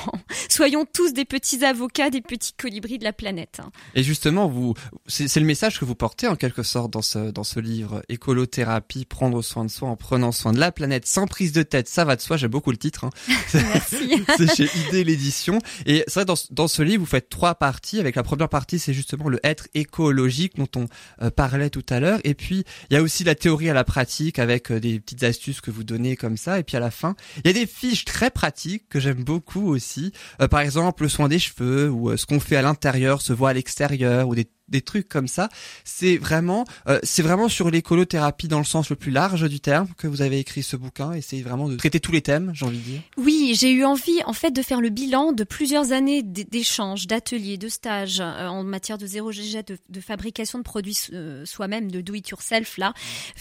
Soyons tous des petits avocats, des petits colibris de la planète. hein. Et justement, vous, c'est le message que vous portez en quelque sorte dans ce dans ce livre, écolothérapie, prendre soin de soi en prenant soin de la planète sans prise de tête. Ça va de soi. J'aime beaucoup le titre. Hein. [laughs] [laughs] C'est chez Idée l'édition. Et c'est vrai dans, ce- dans ce livre, vous faites trois parties. Avec la première partie, c'est justement le être écologique dont on euh, parlait tout à l'heure. Et puis il y a aussi la théorie à la pratique avec euh, des petites astuces que vous donnez comme ça. Et puis à la fin, il y a des fiches très pratiques que j'aime beaucoup aussi. Euh, par exemple, le soin des cheveux ou euh, ce qu'on fait à l'intérieur se voit à l'extérieur ou des des trucs comme ça, c'est vraiment, euh, c'est vraiment sur l'écolothérapie dans le sens le plus large du terme que vous avez écrit ce bouquin c'est vraiment de traiter tous les thèmes, j'ai envie de dire. Oui, j'ai eu envie en fait de faire le bilan de plusieurs années d'échanges, d'ateliers, de stages euh, en matière de zéro GG, de, de fabrication de produits euh, soi-même, de do it yourself là,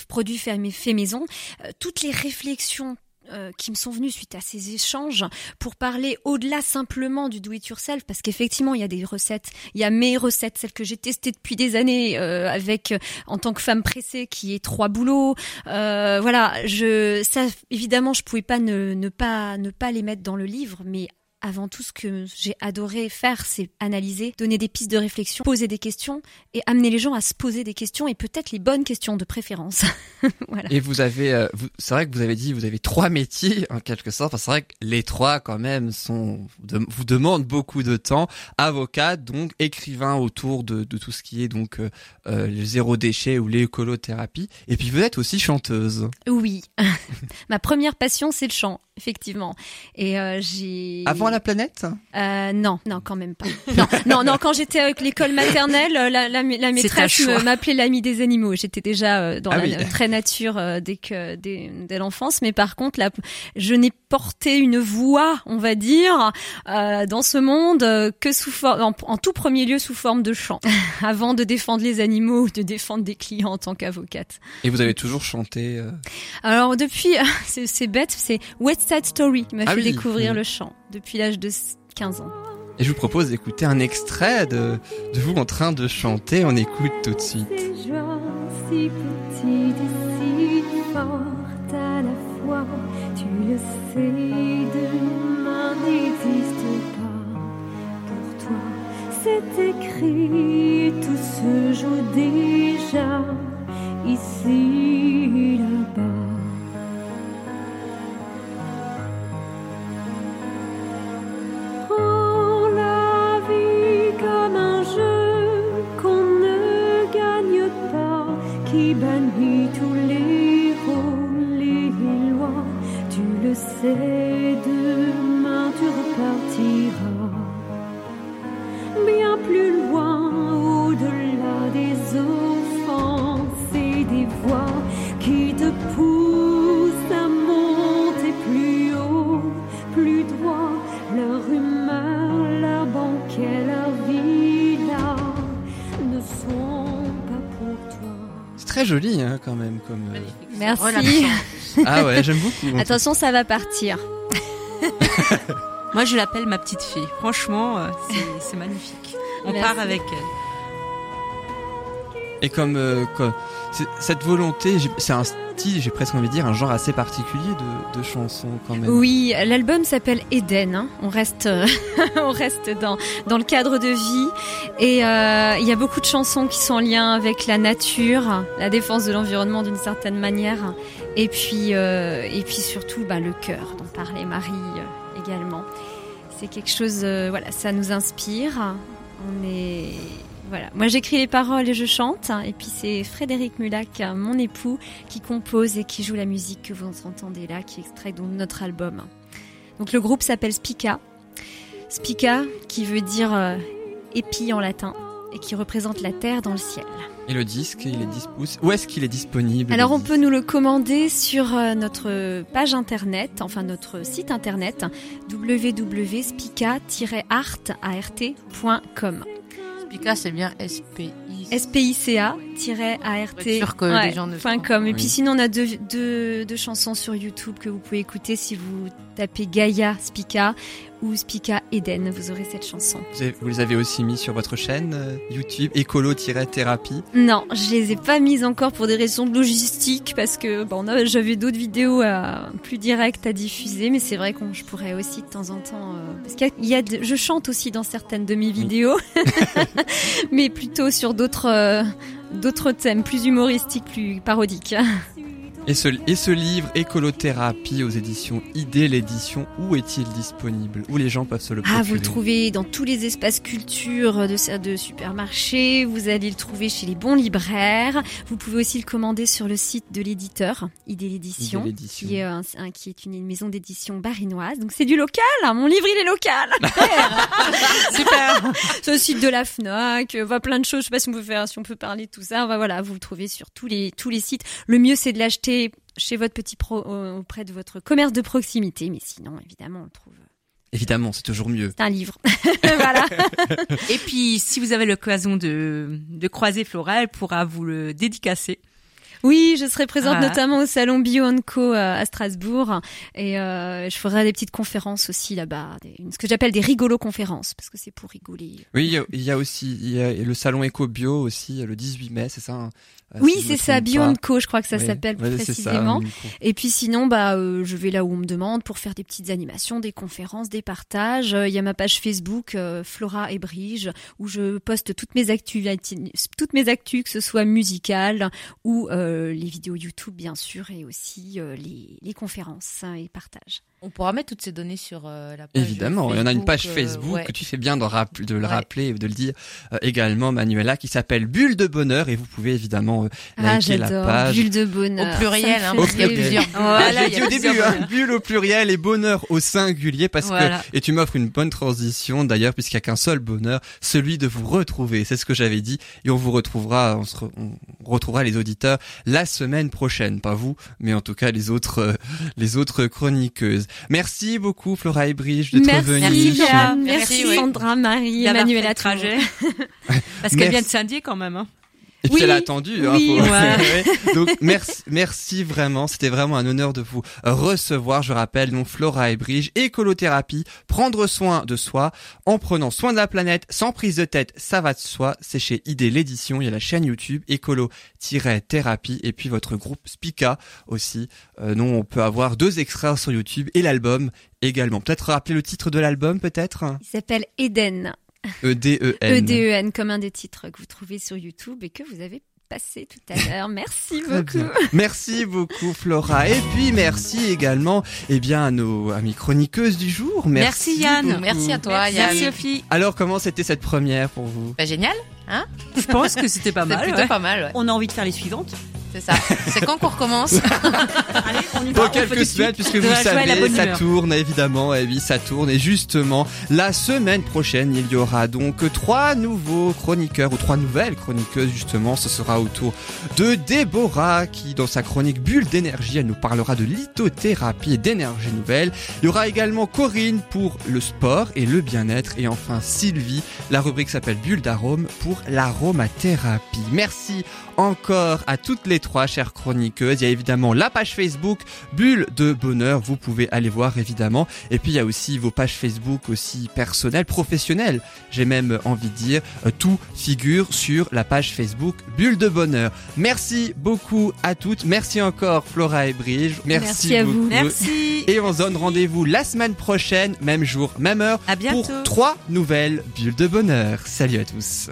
produits faits fait maison. Toutes les réflexions euh, qui me sont venues suite à ces échanges pour parler au-delà simplement du do it yourself parce qu'effectivement il y a des recettes. Il y a mes recettes celles que j'ai testées depuis des années euh, avec euh, en tant que femme pressée qui est trois boulots. Euh, voilà je ça évidemment je pouvais pas ne, ne pas ne pas les mettre dans le livre mais avant tout, ce que j'ai adoré faire, c'est analyser, donner des pistes de réflexion, poser des questions et amener les gens à se poser des questions et peut-être les bonnes questions de préférence. [laughs] voilà. Et vous avez, euh, c'est vrai que vous avez dit, vous avez trois métiers en quelque sorte. Enfin, c'est vrai que les trois quand même sont, de- vous demandent beaucoup de temps. Avocat, donc écrivain autour de, de tout ce qui est donc euh, euh, le zéro déchet ou l'écolothérapie. Et puis vous êtes aussi chanteuse. Oui, [laughs] ma première passion, c'est le chant, effectivement. Et euh, j'ai Avant la planète? Euh, Non, non, quand même pas. Non, non, non. Quand j'étais avec l'école maternelle, la, la, la maîtresse m'appelait l'ami des animaux. J'étais déjà euh, dans ah la très nature euh, dès que dès, dès l'enfance, mais par contre, là, je n'ai porté une voix, on va dire, euh, dans ce monde que sous forme, en, en, tout premier lieu sous forme de chant, [laughs] avant de défendre les animaux ou de défendre des clients en tant qu'avocate. Et vous avez toujours chanté Alors depuis, [laughs] c'est bête, c'est West Side Story qui m'a ah fait découvrir le chant depuis l'âge de 15 ans. Et je vous propose d'écouter un extrait de, de vous en train de chanter. On écoute tout de suite. si petite et si forte à la fois, tu le sais, demain n'existe pas. Pour toi, c'est écrit, tout se joue déjà, ici, là-bas. tous les rôles, les lois, tu le sais, demain tu repartiras bien plus loin, au-delà des offenses très joli hein, quand même. Comme, euh, Merci. [laughs] [laughs] ah ouais, j'aime beaucoup. Attention, ça va partir. [laughs] Moi, je l'appelle ma petite fille. Franchement, euh, c'est magnifique. On part avec elle. Et comme, euh, comme cette volonté, c'est un j'ai presque envie de dire, un genre assez particulier de, de chansons quand même. Oui, l'album s'appelle Eden. Hein. On reste, [laughs] on reste dans, dans le cadre de vie. Et euh, il y a beaucoup de chansons qui sont en lien avec la nature, la défense de l'environnement d'une certaine manière. Et puis, euh, et puis surtout bah, le cœur dont parlait Marie euh, également. C'est quelque chose, euh, voilà, ça nous inspire. On est voilà. Moi, j'écris les paroles et je chante. Et puis, c'est Frédéric Mulac, mon époux, qui compose et qui joue la musique que vous entendez là, qui extrait de notre album. Donc, le groupe s'appelle Spica. Spica, qui veut dire euh, épi en latin et qui représente la terre dans le ciel. Et le disque, il est dispo... où est-ce qu'il est disponible Alors on peut nous le commander sur euh, notre page internet, enfin notre site internet www.spica-art.com. Spica, c'est bien SPI. SPICA-ART. Ne Et puis sinon, on a deux, deux, deux, chansons sur YouTube que vous pouvez écouter si vous tapez Gaia Spica ou Spica Eden, vous aurez cette chanson. Vous, les avez aussi mis sur votre chaîne euh, YouTube écolo-thérapie. Non, je les ai pas mises encore pour des raisons logistiques parce que bon, j'avais d'autres vidéos plus directes à diffuser, mais c'est vrai que je pourrais aussi de temps en temps euh, parce qu'il y a, je chante aussi dans certaines de mes vidéos, [laughs] mais plutôt sur d'autres euh, d'autres thèmes plus humoristiques, plus parodiques. [laughs] Et ce, et ce livre, Écolothérapie aux éditions ID, l'édition, où est-il disponible? Où les gens peuvent se le procurer Ah, vous le trouvez dans tous les espaces culture de, de supermarchés, vous allez le trouver chez les bons libraires, vous pouvez aussi le commander sur le site de l'éditeur, ID l'édition, qui, est un, qui est une maison d'édition barinoise. Donc c'est du local, hein. mon livre il est local. [laughs] Super. C'est le site de la FNAC, va plein de choses, je sais pas si on peut faire, si on peut parler de tout ça, va voilà, vous le trouvez sur tous les, tous les sites. Le mieux c'est de l'acheter chez votre petit pro euh, auprès de votre commerce de proximité, mais sinon, évidemment, on le trouve. Évidemment, c'est toujours mieux. C'est un livre. [laughs] voilà. Et puis, si vous avez l'occasion de, de croiser Flora, elle pourra vous le dédicacer. Oui, je serai présente notamment au salon Bio Co euh, à Strasbourg et euh, je ferai des petites conférences aussi là-bas, ce que j'appelle des rigolos conférences parce que c'est pour rigoler. Oui, il y, a, aussi il y a le salon Eco Bio aussi le 18 mai, c'est ça euh, oui, c'est ça, Bio Co, je crois que ça s'appelle précisément. et puis sinon, bah, je vais là où on me demande pour faire des petites animations, des conférences, des partages. Il y a ma page Facebook Flora et Brige où je poste toutes mes actus, toutes mes actus, que ce soit musicales ou euh, les vidéos YouTube bien sûr et aussi euh, les, les conférences et partages. On pourra mettre toutes ces données sur euh, la page Évidemment, il y en a une page euh, Facebook ouais. que tu fais bien de, rapp- de le Ouais. rappeler et de le dire euh, également, Manuela, qui s'appelle Bulle de Bonheur et vous pouvez évidemment euh, Ah, liker la j'adore. page. Bulle de bonheur. Au pluriel, hein, parce qu'il [laughs] y a plusieurs. Voilà, dit au début, hein, bulle au pluriel et bonheur au singulier parce Voilà. que et tu m'offres une bonne transition d'ailleurs puisqu'il n'y a qu'un seul bonheur, celui de vous retrouver. C'est ce que j'avais dit et on vous retrouvera, on, se re- on retrouvera les auditeurs la semaine prochaine, pas vous, mais en tout cas les autres, euh, les autres chroniqueuses. Merci beaucoup Flora et Brige d'être Merci, venue. Merci. Flora. Merci, Merci, oui. Sandra, Marie, D'avoir Emmanuel fait à le trajet. Parce qu'elle vient de Saint-Dié quand même. Hein. [laughs] Et puis Oui, elle a attendu. Hein, oui. Ouais. [laughs] Donc merci, merci vraiment. C'était vraiment un honneur de vous recevoir. Je rappelle donc Flora et Brige, écolothérapie, prendre soin de soi en prenant soin de la planète sans prise de tête, ça va de soi. C'est chez ID l'édition. Il y a la chaîne YouTube écolo-thérapie et puis votre groupe Spica aussi. Euh, non, on peut avoir deux extraits sur YouTube et l'album également. Peut-être rappeler le titre de l'album, peut-être? Il s'appelle Eden. E D E N. E-D-E-N, comme un des titres que vous trouvez sur YouTube et que vous avez passé tout à l'heure. Merci [laughs] beaucoup. Merci beaucoup Flora et puis merci également eh bien à nos amies chroniqueuses du jour. Merci, Merci, Yann. beaucoup. Merci à toi, Yann. Merci Sophie. Alors comment c'était cette première pour vous? Bah, génial, Je pense que c'était pas mal. ouais. pas mal. Ouais. On a envie de faire les suivantes. C'est ça. C'est quand qu'on recommence [laughs] Allez, on y va. Dans quelques semaines, puisque vous savez, ça tourne évidemment, et oui, ça tourne. Et justement, la semaine prochaine, il y aura donc trois nouveaux chroniqueurs ou trois nouvelles chroniqueuses justement. Ce sera au tour de Déborah qui, dans sa chronique Bulle d'énergie, elle nous parlera de lithothérapie et d'énergie nouvelle. Il y aura également Corinne pour le sport et le bien-être, et enfin Sylvie. La rubrique s'appelle Bulle d'arôme pour l'aromathérapie. Merci encore à toutes les trois chères chroniqueuses. Il y a évidemment la page Facebook Bulle de Bonheur, vous pouvez aller voir évidemment. Et puis il y a aussi vos pages Facebook aussi personnelles, professionnelles. J'ai même envie de dire, euh, tout figure sur la page Facebook Bulle de Bonheur. Merci beaucoup à toutes. Merci encore Flora et Brige. Merci, Merci à vous. Merci. Et on se donne rendez-vous la semaine prochaine, même jour, même heure, À bientôt. pour trois nouvelles bulles de bonheur. Salut à tous.